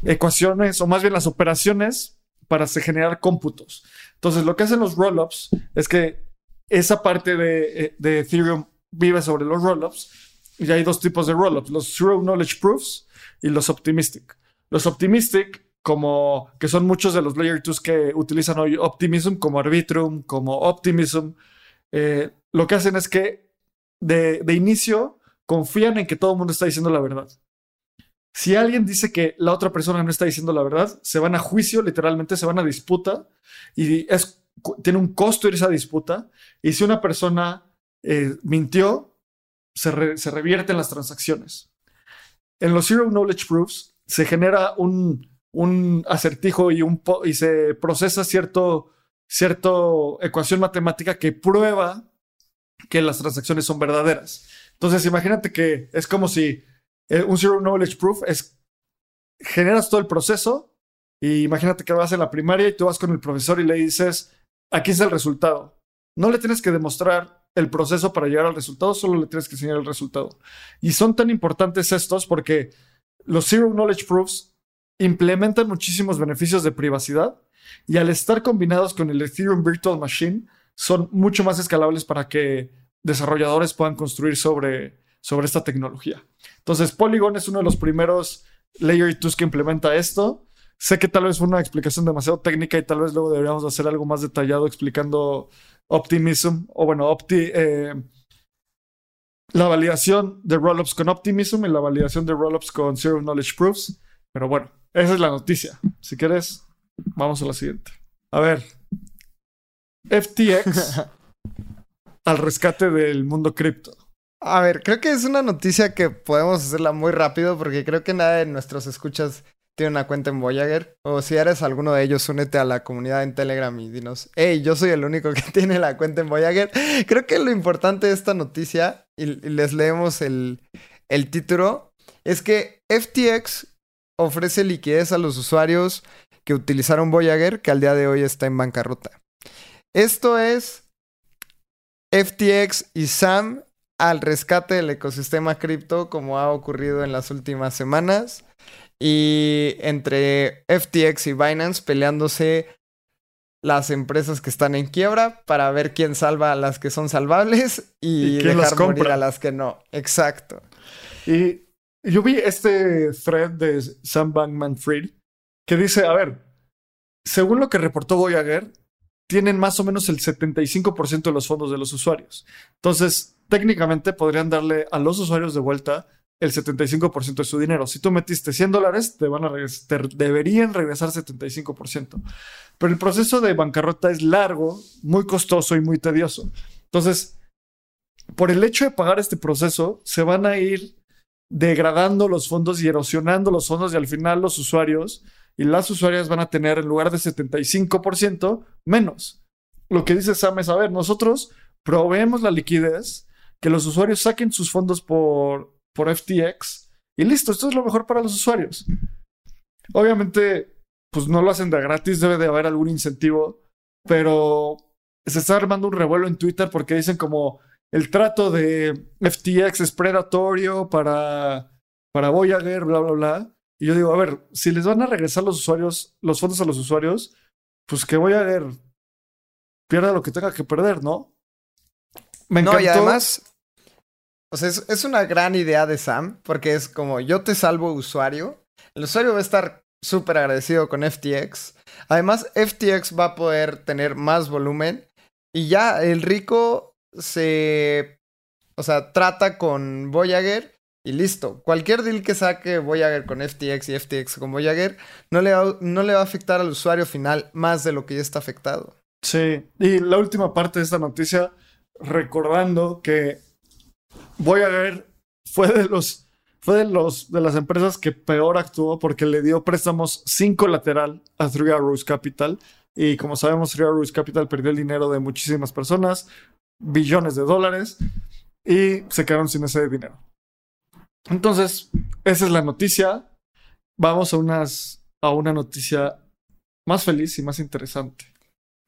ecuaciones, o más bien las operaciones para generar cómputos. Entonces, lo que hacen los rollups es que esa parte de, eh, de Ethereum vive sobre los rollups y hay dos tipos de rollups, los Zero Knowledge Proofs y los Optimistic. Los Optimistic, como que son muchos de los Layer 2 que utilizan hoy Optimism, como Arbitrum, como Optimism, eh, lo que hacen es que de inicio confían en que todo el mundo está diciendo la verdad. Si alguien dice que la otra persona no está diciendo la verdad, se van a juicio, literalmente se van a disputa y tiene un costo ir a esa disputa. Y si una persona eh, mintió, se, re- se revierten las transacciones. En los Zero Knowledge Proofs se genera un, acertijo y, y se procesa cierto, cierto ecuación matemática que prueba que las transacciones son verdaderas. Entonces, imagínate que es como si eh, un Zero Knowledge Proof es generas todo el proceso y imagínate que vas en la primaria y tú vas con el profesor y le dices, aquí es el resultado. No le tienes que demostrar el proceso para llegar al resultado, solo le tienes que enseñar el resultado. Y son tan importantes estos porque los Zero Knowledge Proofs implementan muchísimos beneficios de privacidad y al estar combinados con el Ethereum Virtual Machine son mucho más escalables para que desarrolladores puedan construir sobre, sobre esta tecnología. Entonces, Polygon es uno de los primeros Layer 2 que implementa esto. Sé que tal vez fue una explicación demasiado técnica y tal vez luego deberíamos hacer algo más detallado explicando Optimism o bueno, Opti, eh, la validación de rollups con Optimism y la validación de rollups con Zero Knowledge Proofs. Pero bueno, esa es la noticia. Si quieres, vamos a la siguiente. A ver, FTX al rescate del mundo cripto. A ver, creo que es una noticia que podemos hacerla muy rápido porque creo que nadie de nuestros escuchas tiene una cuenta en Voyager. O si eres alguno de ellos, únete a la comunidad en Telegram y dinos, hey, yo soy el único que tiene la cuenta en Voyager. Creo que lo importante de esta noticia, y, les leemos el, el título, es que FTX ofrece liquidez a los usuarios que utilizaron Voyager, que al día de hoy está en bancarrota. Esto es FTX y SAM al rescate del ecosistema cripto como ha ocurrido en las últimas semanas y entre FTX y Binance peleándose las empresas que están en quiebra para ver quién salva a las que son salvables y, dejar morir a las que no. Exacto. Y yo vi este thread de Sam Bankman Fried que dice, a ver, según lo que reportó Voyager, tienen más o menos el 75% de los fondos de los usuarios. Entonces, técnicamente podrían darle a los usuarios de vuelta el 75% de su dinero. Si tú metiste 100 dólares, te, van a te deberían regresar 75%. Pero el proceso de bancarrota es largo, muy costoso y muy tedioso. Entonces, por el hecho de pagar este proceso, se van a ir degradando los fondos y erosionando los fondos y al final los usuarios y las usuarias van a tener en lugar de 75% menos. Lo que dice Sam es, a ver, nosotros proveemos la liquidez, que los usuarios saquen sus fondos por, por FTX y listo, esto es lo mejor para los usuarios. Obviamente, pues no lo hacen de gratis, debe de haber algún incentivo, pero se está armando un revuelo en Twitter porque dicen como el trato de FTX es predatorio para, para Voyager, bla, bla, bla. Y yo digo, a ver, si les van a regresar los usuarios, los fondos a los usuarios, pues que Voyager pierda lo que tenga que perder, ¿no? Me encantó. No, y además, o sea, es, es una gran idea de Sam, porque es como yo te salvo usuario. El usuario va a estar súper agradecido con FTX. Además, FTX va a poder tener más volumen. Y ya el rico se, o sea, trata con Voyager y listo. Cualquier deal que saque Voyager con FTX y FTX con Voyager no le, no le va a afectar al usuario final más de lo que ya está afectado. Sí, y la última parte de esta noticia, recordando que Voyager fue de los fue de los de las empresas que peor actuó porque le dio préstamos sin colateral a Three Arrows Capital y como sabemos Three Arrows Capital perdió el dinero de muchísimas personas, billones de dólares y se quedaron sin ese dinero. Entonces, esa es la noticia. Vamos a, unas, a una noticia más feliz y más interesante.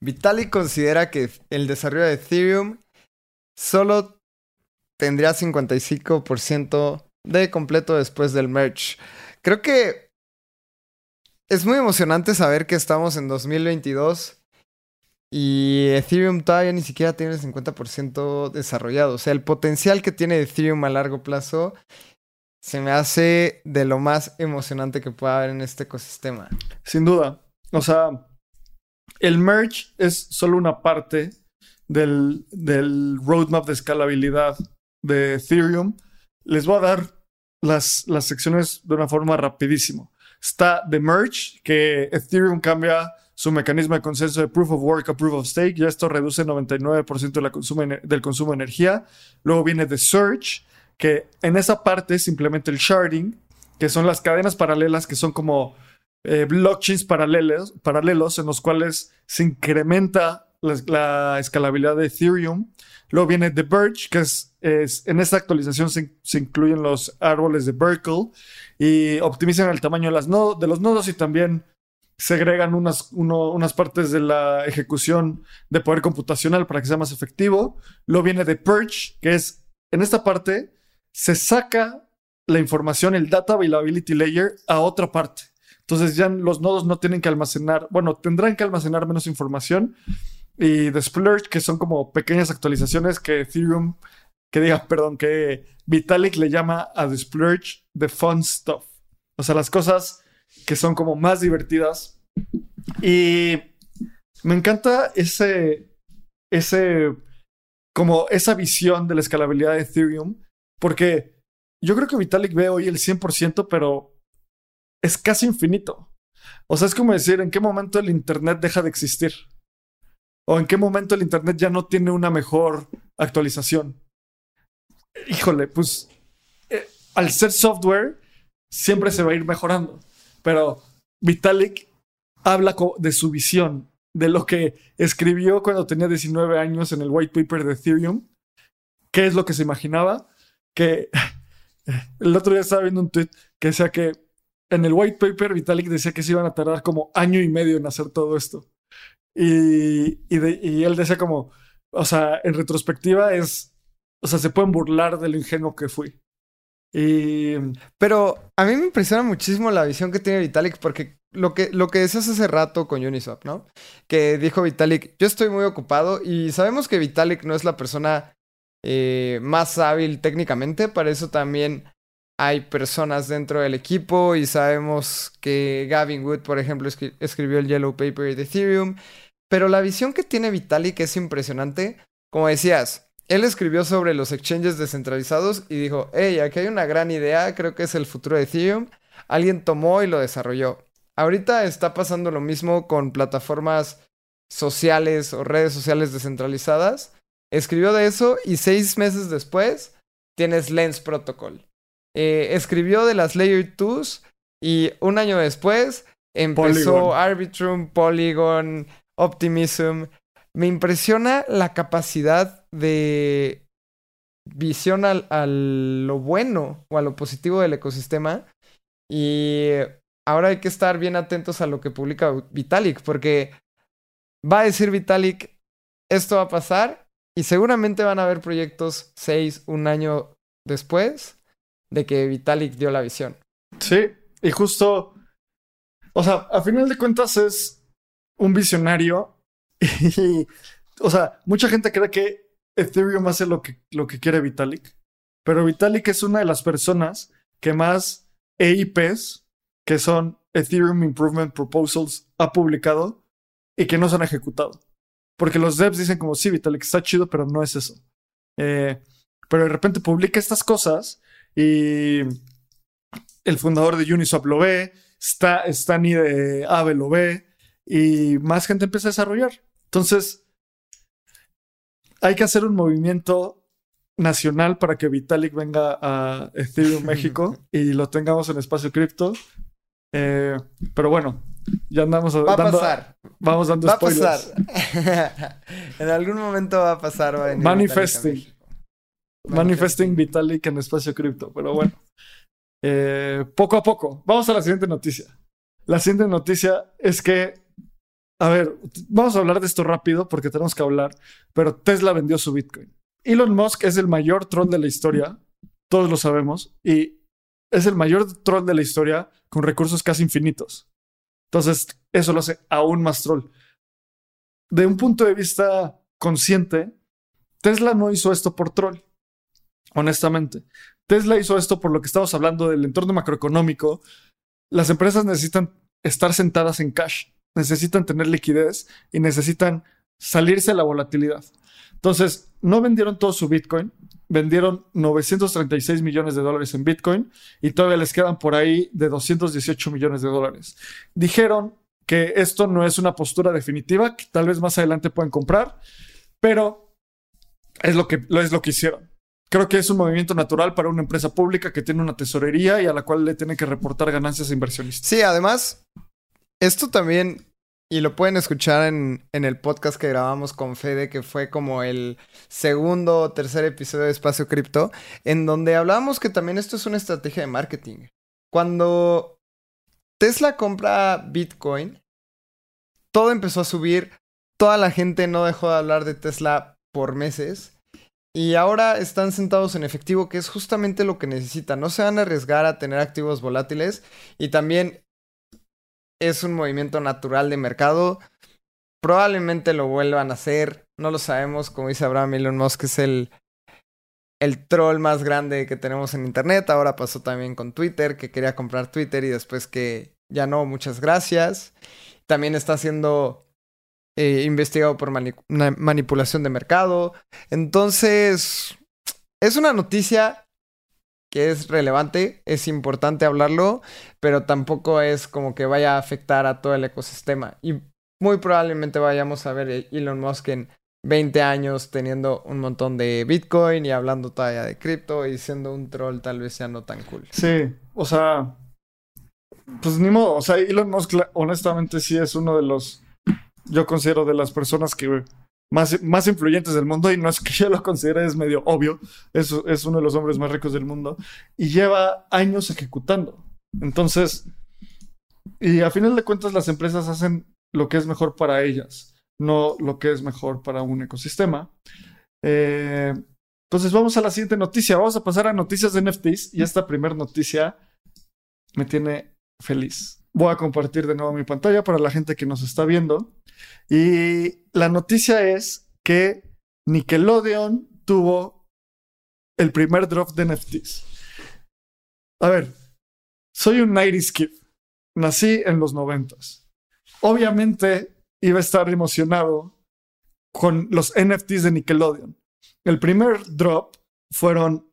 Vitalik considera que el desarrollo de Ethereum solo tendría 55% de completo después del merge. Creo que es muy emocionante saber que estamos en 2022 y Ethereum todavía ni siquiera tiene el 50% desarrollado. O sea, el potencial que tiene Ethereum a largo plazo se me hace de lo más emocionante que pueda haber en este ecosistema. Sin duda. O sea, el merge es solo una parte del, del roadmap de escalabilidad de Ethereum. Les voy a dar las, las secciones de una forma rapidísimo. Está The Merge, que Ethereum cambia su mecanismo de consenso de Proof of Work a Proof of Stake. Ya esto reduce el 99% consumo, del consumo de energía. Luego viene The Search, que en esa parte simplemente el sharding, que son las cadenas paralelas que son como eh, blockchains paralelos, paralelos en los cuales se incrementa la, escalabilidad de Ethereum. Luego viene The Birch, que es, en esta actualización se, incluyen los árboles de Berkeley y optimizan el tamaño de, los nodos y también segregan unas, unas partes de la ejecución de poder computacional para que sea más efectivo. Luego viene The Perch, que es en esta parte se saca la información, el Data Availability Layer, a otra parte. Entonces ya los nodos no tienen que almacenar, bueno, tendrán que almacenar menos información. Y The Splurge, que son como pequeñas actualizaciones que Ethereum, que perdón, que Vitalik le llama a The Splurge the fun stuff. O sea, las cosas que son como más divertidas. Y me encanta ese, ese, como esa visión de la escalabilidad de Ethereum, porque yo creo que Vitalik ve hoy el 100%, pero es casi infinito. O sea, es como decir, ¿en qué momento el Internet deja de existir? ¿O en qué momento el Internet ya no tiene una mejor actualización? híjole, pues eh, al ser software siempre se va a ir mejorando, pero Vitalik habla de su visión, de lo que escribió cuando tenía 19 años en el white paper de Ethereum, qué es lo que se imaginaba, que el otro día estaba viendo un tweet que decía que en el white paper Vitalik decía que se iban a tardar como año y medio en hacer todo esto. Y, y, él decía como, o sea, en retrospectiva es, o sea, se pueden burlar del ingenuo que fui. Y... Pero a mí me impresiona muchísimo la visión que tiene Vitalik porque lo que, lo que decías hace rato con Uniswap, ¿no? Que dijo Vitalik, yo estoy muy ocupado y sabemos que Vitalik no es la persona eh, más hábil técnicamente, para eso también hay personas dentro del equipo y sabemos que Gavin Wood, por ejemplo, escribió el Yellow Paper de Ethereum, pero la visión que tiene Vitalik es impresionante. Como decías, él escribió sobre los exchanges descentralizados y dijo, hey, aquí hay una gran idea, creo que es el futuro de Ethereum. Alguien tomó y lo desarrolló. Ahorita está pasando lo mismo con plataformas sociales o redes sociales descentralizadas. Escribió de eso y seis meses después tienes Lens Protocol. Eh, escribió de las Layer 2 y un año después empezó Arbitrum, Polygon, Optimism. Me impresiona la capacidad de visión al, a lo bueno o a lo positivo del ecosistema. Y ahora hay que estar bien atentos a lo que publica Vitalik, porque va a decir Vitalik, esto va a pasar y seguramente van a haber proyectos seis, un año después de que Vitalik dio la visión. Sí, y justo, o sea, a final de cuentas es un visionario y, o sea, mucha gente cree que Ethereum hace lo que, lo que quiere Vitalik, pero Vitalik es una de las personas que más EIPs que son Ethereum Improvement Proposals ha publicado y que no se han ejecutado. Porque los devs dicen como, sí, Vitalik, está chido, pero no es eso. Eh, pero de repente publica estas cosas y el fundador de Uniswap lo ve, Stani de Aave lo ve y más gente empieza a desarrollar. Entonces, hay que hacer un movimiento nacional para que Vitalik venga a Ethereum México y lo tengamos en espacio cripto eh, pero bueno, ya andamos va a pasar. Vamos dando va a pasar. en algún momento va a pasar. Manifesting. Manifesting Vitalik en espacio cripto. Pero bueno, eh, poco a poco. Vamos a la siguiente noticia. La siguiente noticia es que, a ver, vamos a hablar de esto rápido porque tenemos que hablar, pero Tesla vendió su Bitcoin. Elon Musk es el mayor troll de la historia, todos lo sabemos, y es el mayor troll de la historia con recursos casi infinitos. Entonces, eso lo hace aún más troll. De un punto de vista consciente, Tesla no hizo esto por troll, honestamente. Tesla hizo esto por lo que estamos hablando del entorno macroeconómico. Las empresas necesitan estar sentadas en cash, necesitan tener liquidez y necesitan salirse de la volatilidad. Entonces, no vendieron todo su Bitcoin, vendieron 936 millones de dólares en Bitcoin y todavía les quedan por ahí de 218 millones de dólares. Dijeron que esto no es una postura definitiva, que tal vez más adelante pueden comprar, pero es lo que, es lo que hicieron. Creo que es un movimiento natural para una empresa pública que tiene una tesorería y a la cual le tiene que reportar ganancias a inversionistas. Sí, además, esto también y lo pueden escuchar en, el podcast que grabamos con Fede, que fue como el segundo o tercer episodio de Espacio Cripto, en donde hablábamos que también esto es una estrategia de marketing. Cuando Tesla compra Bitcoin, todo empezó a subir, toda la gente no dejó de hablar de Tesla por meses. Y ahora están sentados en efectivo, que es justamente lo que necesitan. No se van a arriesgar a tener activos volátiles. Y también es un movimiento natural de mercado. Probablemente lo vuelvan a hacer. No lo sabemos. Como dice Abraham Elon Musk, es el, el troll más grande que tenemos en Internet. Ahora pasó también con Twitter, que quería comprar Twitter y después que ya no, muchas gracias. También está siendo eh, investigado por manipulación de mercado. Entonces, es una noticia que es relevante, es importante hablarlo, pero tampoco es como que vaya a afectar a todo el ecosistema. Y muy probablemente vayamos a ver Elon Musk en 20 años teniendo un montón de Bitcoin y hablando todavía de cripto y siendo un troll tal vez sea no tan cool. Sí, o sea, pues ni modo, o sea, Elon Musk honestamente sí es uno de los, yo considero de las personas que más, más influyentes del mundo y no es que yo lo considere, es medio obvio, es, es uno de los hombres más ricos del mundo y lleva años ejecutando. Entonces, y a final de cuentas las empresas hacen lo que es mejor para ellas no lo que es mejor para un ecosistema. Eh, entonces vamos a la siguiente noticia. Vamos a pasar a noticias de NFTs y esta primera noticia me tiene feliz. Voy a compartir de nuevo mi pantalla para la gente que nos está viendo. Y la noticia es que Nickelodeon tuvo el primer drop de NFTs. A ver, soy un 90 kid. Nací en los 90 Obviamente iba a estar emocionado con los NFTs de Nickelodeon. El primer drop fueron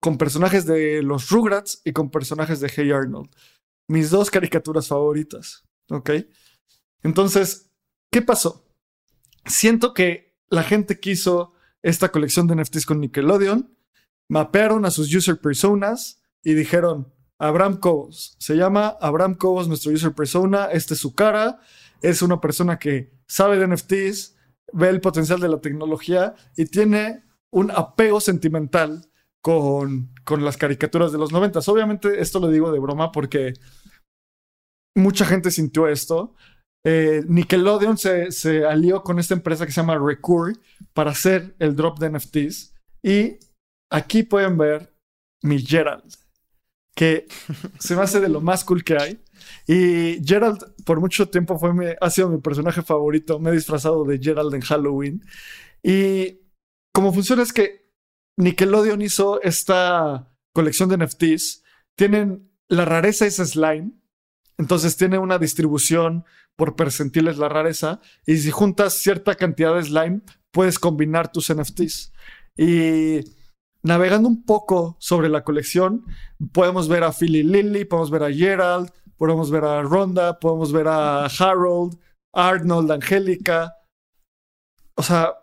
con personajes de los Rugrats y con personajes de Hey Arnold. Mis dos caricaturas favoritas. ¿Ok? Entonces, ¿qué pasó? Siento que la gente quiso esta colección de NFTs con Nickelodeon, mapearon a sus user personas y dijeron, Abraham Cobos, se llama Abraham Cobos, nuestro user persona, esta es su cara, es una persona que sabe de NFTs, ve el potencial de la tecnología y tiene un apego sentimental con, con las caricaturas de los noventas. Obviamente esto lo digo de broma porque mucha gente sintió esto. Eh, Nickelodeon se, se, alió con esta empresa que se llama Recur para hacer el drop de NFTs. Y aquí pueden ver mi Gerald, que se me hace de lo más cool que hay. Y Gerald por mucho tiempo fue mi, ha sido mi personaje favorito. Me he disfrazado de Gerald en Halloween. Y como funciona es que Nickelodeon hizo esta colección de NFTs. Tienen la rareza es slime. Entonces tiene una distribución por percentiles la rareza. Y si juntas cierta cantidad de slime, puedes combinar tus NFTs. Y navegando un poco sobre la colección, podemos ver a Philly Lilly, podemos ver a Gerald, podemos ver a Ronda, podemos ver a Harold, Arnold, Angélica. O sea,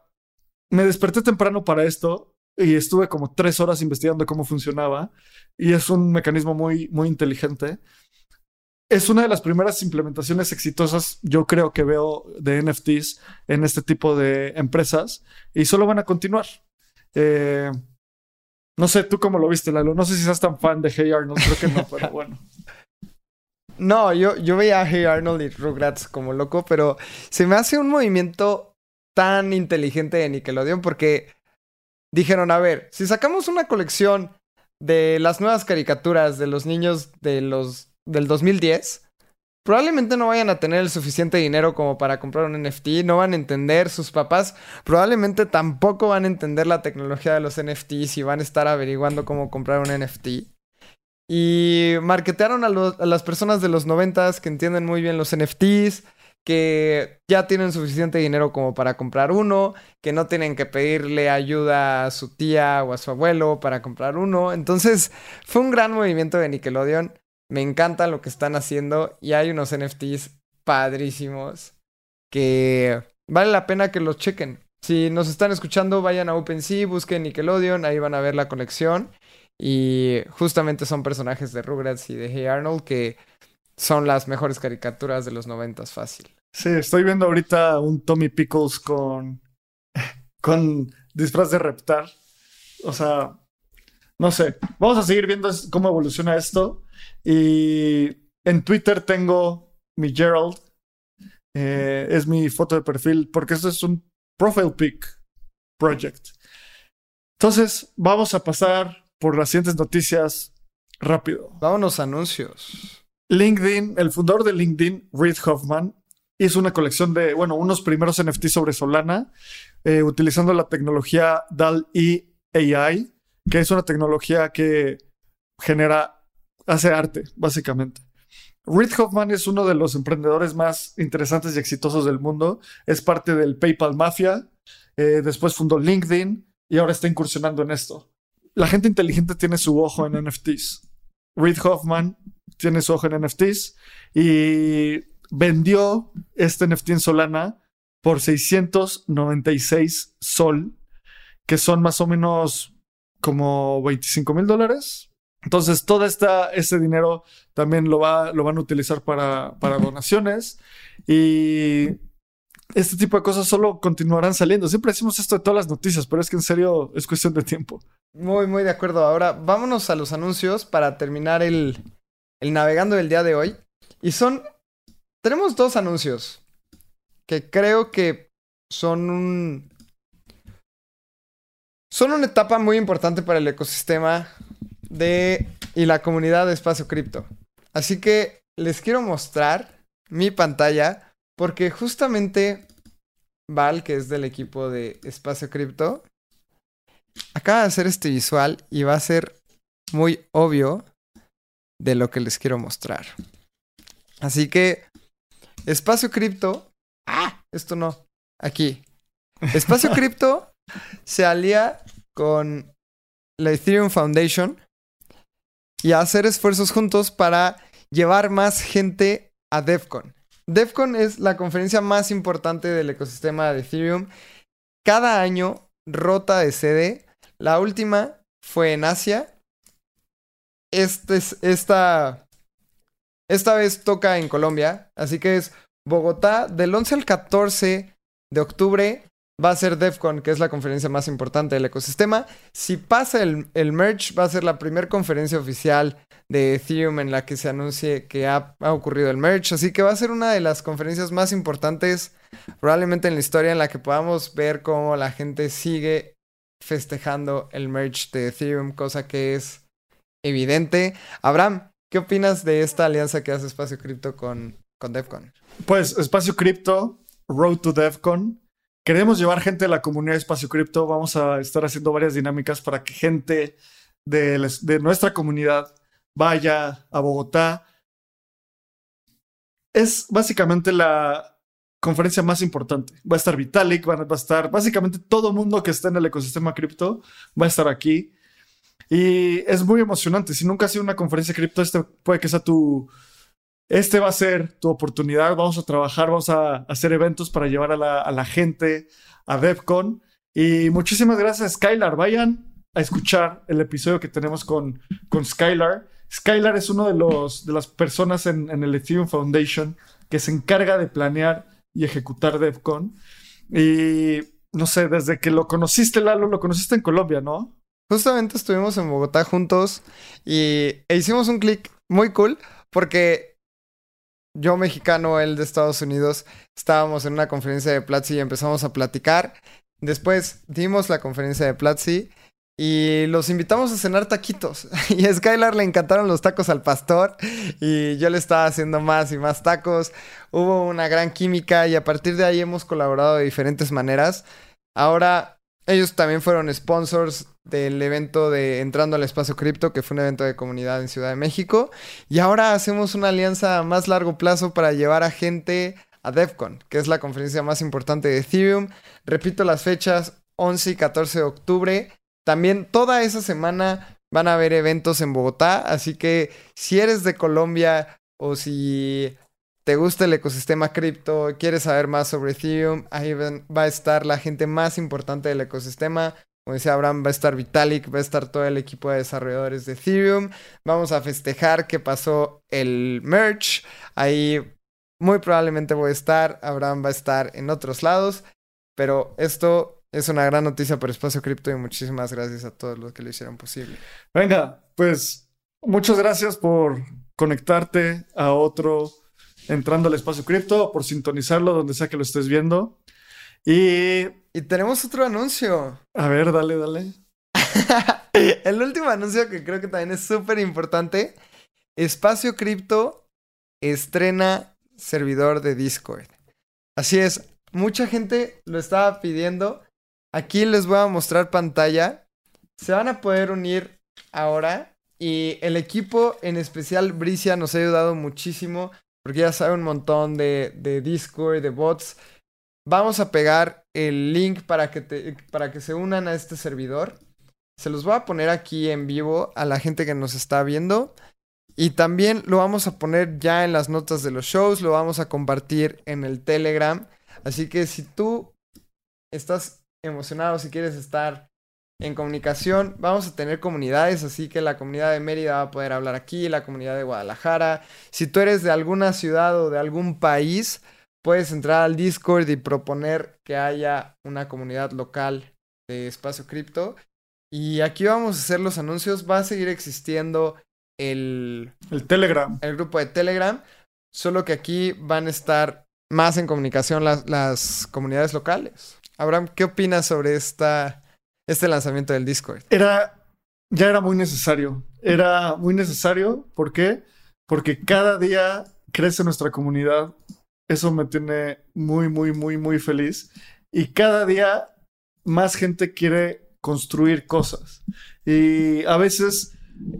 me desperté temprano para esto y estuve como tres horas investigando cómo funcionaba y es un mecanismo muy, muy inteligente. Es una de las primeras implementaciones exitosas, yo creo que veo de NFTs en este tipo de empresas y solo van a continuar. Eh, no sé, tú cómo lo viste, Lalo. No sé si seas tan fan de Hey Arnold, creo que no, pero bueno. No, yo, yo veía a Hey Arnold y Rugrats como loco, pero se me hace un movimiento tan inteligente de Nickelodeon porque dijeron, a ver, si sacamos una colección de las nuevas caricaturas de los niños de los del 2010, probablemente no vayan a tener el suficiente dinero como para comprar un NFT, no van a entender, sus papás probablemente tampoco van a entender la tecnología de los NFTs y van a estar averiguando cómo comprar un NFT. Y marketearon a, las personas de los noventas que entienden muy bien los NFTs, que ya tienen suficiente dinero como para comprar uno, que no tienen que pedirle ayuda a su tía o a su abuelo para comprar uno. Entonces, fue un gran movimiento de Nickelodeon. Me encanta lo que están haciendo y hay unos NFTs padrísimos que vale la pena que los chequen. Si nos están escuchando, vayan a OpenSea, busquen Nickelodeon, ahí van a ver la colección. Y justamente son personajes de Rugrats y de Hey Arnold que son las mejores caricaturas de los noventas fácil. Sí, estoy viendo ahorita un Tommy Pickles con, con disfraz de reptar. O sea, no sé. Vamos a seguir viendo cómo evoluciona esto. Y en Twitter tengo mi Gerald. Eh, es mi foto de perfil porque esto es un profile pic project. Entonces, vamos a pasar por las siguientes noticias rápido. Vámonos anuncios. LinkedIn, el fundador de LinkedIn, Reid Hoffman, hizo una colección de, bueno, unos primeros NFT sobre Solana, eh, utilizando la tecnología DAL-E AI, que es una tecnología que genera, hace arte, básicamente. Reid Hoffman es uno de los emprendedores más interesantes y exitosos del mundo. Es parte del PayPal Mafia. Eh, después fundó LinkedIn y ahora está incursionando en esto la gente inteligente tiene su ojo en NFTs. Reid Hoffman tiene su ojo en NFTs y vendió este NFT en Solana por 696 sol, que son más o menos como 25 mil dólares. Entonces, todo esta, ese dinero también lo, va, lo van a utilizar para, para donaciones y este tipo de cosas solo continuarán saliendo. Siempre decimos esto de todas las noticias, pero es que en serio es cuestión de tiempo. Muy, muy de acuerdo. Ahora vámonos a los anuncios para terminar el, el navegando del día de hoy. Y son, tenemos dos anuncios que creo que son un, son una etapa muy importante para el ecosistema de y la comunidad de Espacio Cripto. Así que les quiero mostrar mi pantalla porque justamente Val, que es del equipo de Espacio Cripto, acaba de hacer este visual y va a ser muy obvio de lo que les quiero mostrar. Así que Espacio Cripto, ah, esto no, aquí. Espacio Cripto se alía con la Ethereum Foundation y hacer esfuerzos juntos para llevar más gente a DevCon. DevCon es la conferencia más importante del ecosistema de Ethereum. Cada año rota de sede. La última fue en Asia. Este esta, esta vez toca en Colombia. Así que es Bogotá del 11 al 14 de octubre va a ser DEFCON, que es la conferencia más importante del ecosistema. Si pasa el, el merge, va a ser la primera conferencia oficial de Ethereum en la que se anuncie que ha, ocurrido el merge. Así que va a ser una de las conferencias más importantes probablemente en la historia en la que podamos ver cómo la gente sigue festejando el merge de Ethereum, cosa que es evidente. Abraham, ¿qué opinas de esta alianza que hace Espacio Cripto con, con DEFCON? Pues Espacio Cripto, Road to DEFCON Queremos llevar gente de la comunidad de Espacio Cripto. Vamos a estar haciendo varias dinámicas para que gente de, nuestra comunidad vaya a Bogotá. Es básicamente la conferencia más importante. Va a estar Vitalik, va a estar básicamente todo mundo que está en el ecosistema cripto va a estar aquí. Y es muy emocionante. Si nunca has sido una conferencia cripto, este puede que sea tu, este va a ser tu oportunidad. Vamos a trabajar, vamos a hacer eventos para llevar a la, gente a DevCon. Y muchísimas gracias, Skylar. Vayan a escuchar el episodio que tenemos con, con Skylar. Skylar es uno de, los, de las personas en, en el Ethereum Foundation que se encarga de planear y ejecutar DevCon. Y no sé, desde que lo conociste, Lalo, lo conociste en Colombia, ¿no? Justamente estuvimos en Bogotá juntos y e hicimos un clic muy cool porque yo mexicano, él de Estados Unidos, estábamos en una conferencia de Platzi y empezamos a platicar. Después dimos la conferencia de Platzi y los invitamos a cenar taquitos. Y a Skylar le encantaron los tacos al pastor y yo le estaba haciendo más y más tacos. Hubo una gran química y a partir de ahí hemos colaborado de diferentes maneras. Ahora ellos también fueron sponsors del evento de Entrando al Espacio Cripto, que fue un evento de comunidad en Ciudad de México. Y ahora hacemos una alianza a más largo plazo para llevar a gente a DevCon, que es la conferencia más importante de Ethereum. Repito las fechas, 11 y 14 de octubre. También toda esa semana van a haber eventos en Bogotá, así que si eres de Colombia o si te gusta el ecosistema cripto, quieres saber más sobre Ethereum, ahí va a estar la gente más importante del ecosistema. Como decía Abraham, va a estar Vitalik, va a estar todo el equipo de desarrolladores de Ethereum. Vamos a festejar que pasó el merge. Ahí muy probablemente voy a estar. Abraham va a estar en otros lados. Pero esto es una gran noticia para Espacio Cripto y muchísimas gracias a todos los que lo hicieron posible. Venga, pues muchas gracias por conectarte a otro entrando al espacio cripto, por sintonizarlo donde sea que lo estés viendo. Y... Y tenemos otro anuncio. A ver, dale, dale. el último anuncio que creo que también es súper importante. Espacio Cripto estrena servidor de Discord. Así es, mucha gente lo estaba pidiendo. Aquí les voy a mostrar pantalla. Se van a poder unir ahora. Y el equipo, en especial Bricia, nos ha ayudado muchísimo porque ya sabe un montón de, de Discord, de bots. Vamos a pegar el link para que, para que se unan a este servidor. Se los voy a poner aquí en vivo a la gente que nos está viendo. Y también lo vamos a poner ya en las notas de los shows, lo vamos a compartir en el Telegram. Así que si tú estás emocionado, si quieres estar en comunicación, vamos a tener comunidades, así que la comunidad de Mérida va a poder hablar aquí, la comunidad de Guadalajara. Si tú eres de alguna ciudad o de algún país, puedes entrar al Discord y proponer que haya una comunidad local de espacio cripto. Y aquí vamos a hacer los anuncios. Va a seguir existiendo el, El Telegram. el grupo de Telegram, solo que aquí van a estar más en comunicación las, las comunidades locales. Abraham, ¿qué opinas sobre esta, este lanzamiento del Discord? Era, ya era muy necesario. Era muy necesario. ¿Por qué? Porque cada día crece nuestra comunidad. Eso me tiene muy, muy, muy, muy feliz. Y cada día más gente quiere construir cosas. Y a veces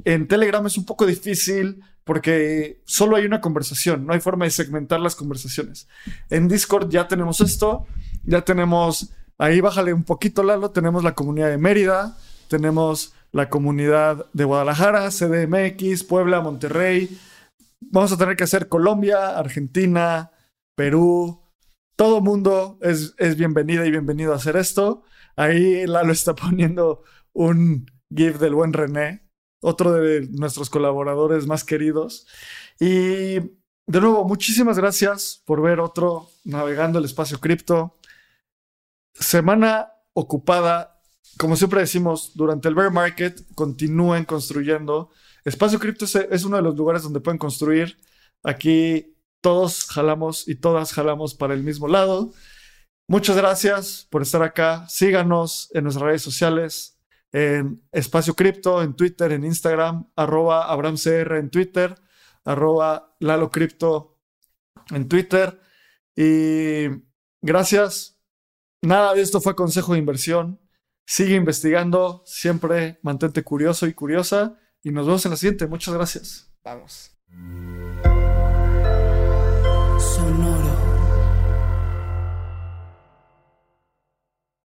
en Telegram es un poco difícil porque solo hay una conversación, no hay forma de segmentar las conversaciones. En Discord ya tenemos esto, ya tenemos, ahí bájale un poquito Lalo, tenemos la comunidad de Mérida, tenemos la comunidad de Guadalajara, CDMX, Puebla, Monterrey. Vamos a tener que hacer Colombia, Argentina, Perú. Todo mundo es, es bienvenida y bienvenido a hacer esto. Ahí Lalo está poniendo un GIF del buen René, otro de nuestros colaboradores más queridos. Y de nuevo, muchísimas gracias por ver otro Navegando el Espacio Cripto. Semana ocupada, como siempre decimos, durante el bear market, continúen construyendo. Espacio Cripto es, uno de los lugares donde pueden construir. Aquí todos jalamos y todas jalamos para el mismo lado. Muchas gracias por estar acá. Síganos en nuestras redes sociales, en Espacio Cripto, en Twitter, en Instagram, arroba AbramCR en Twitter, arroba Lalo Cripto en Twitter. Y gracias. Nada de esto fue consejo de inversión. Sigue investigando, siempre mantente curioso y curiosa. Y nos vemos en la siguiente. Muchas gracias. Vamos. Sonoro.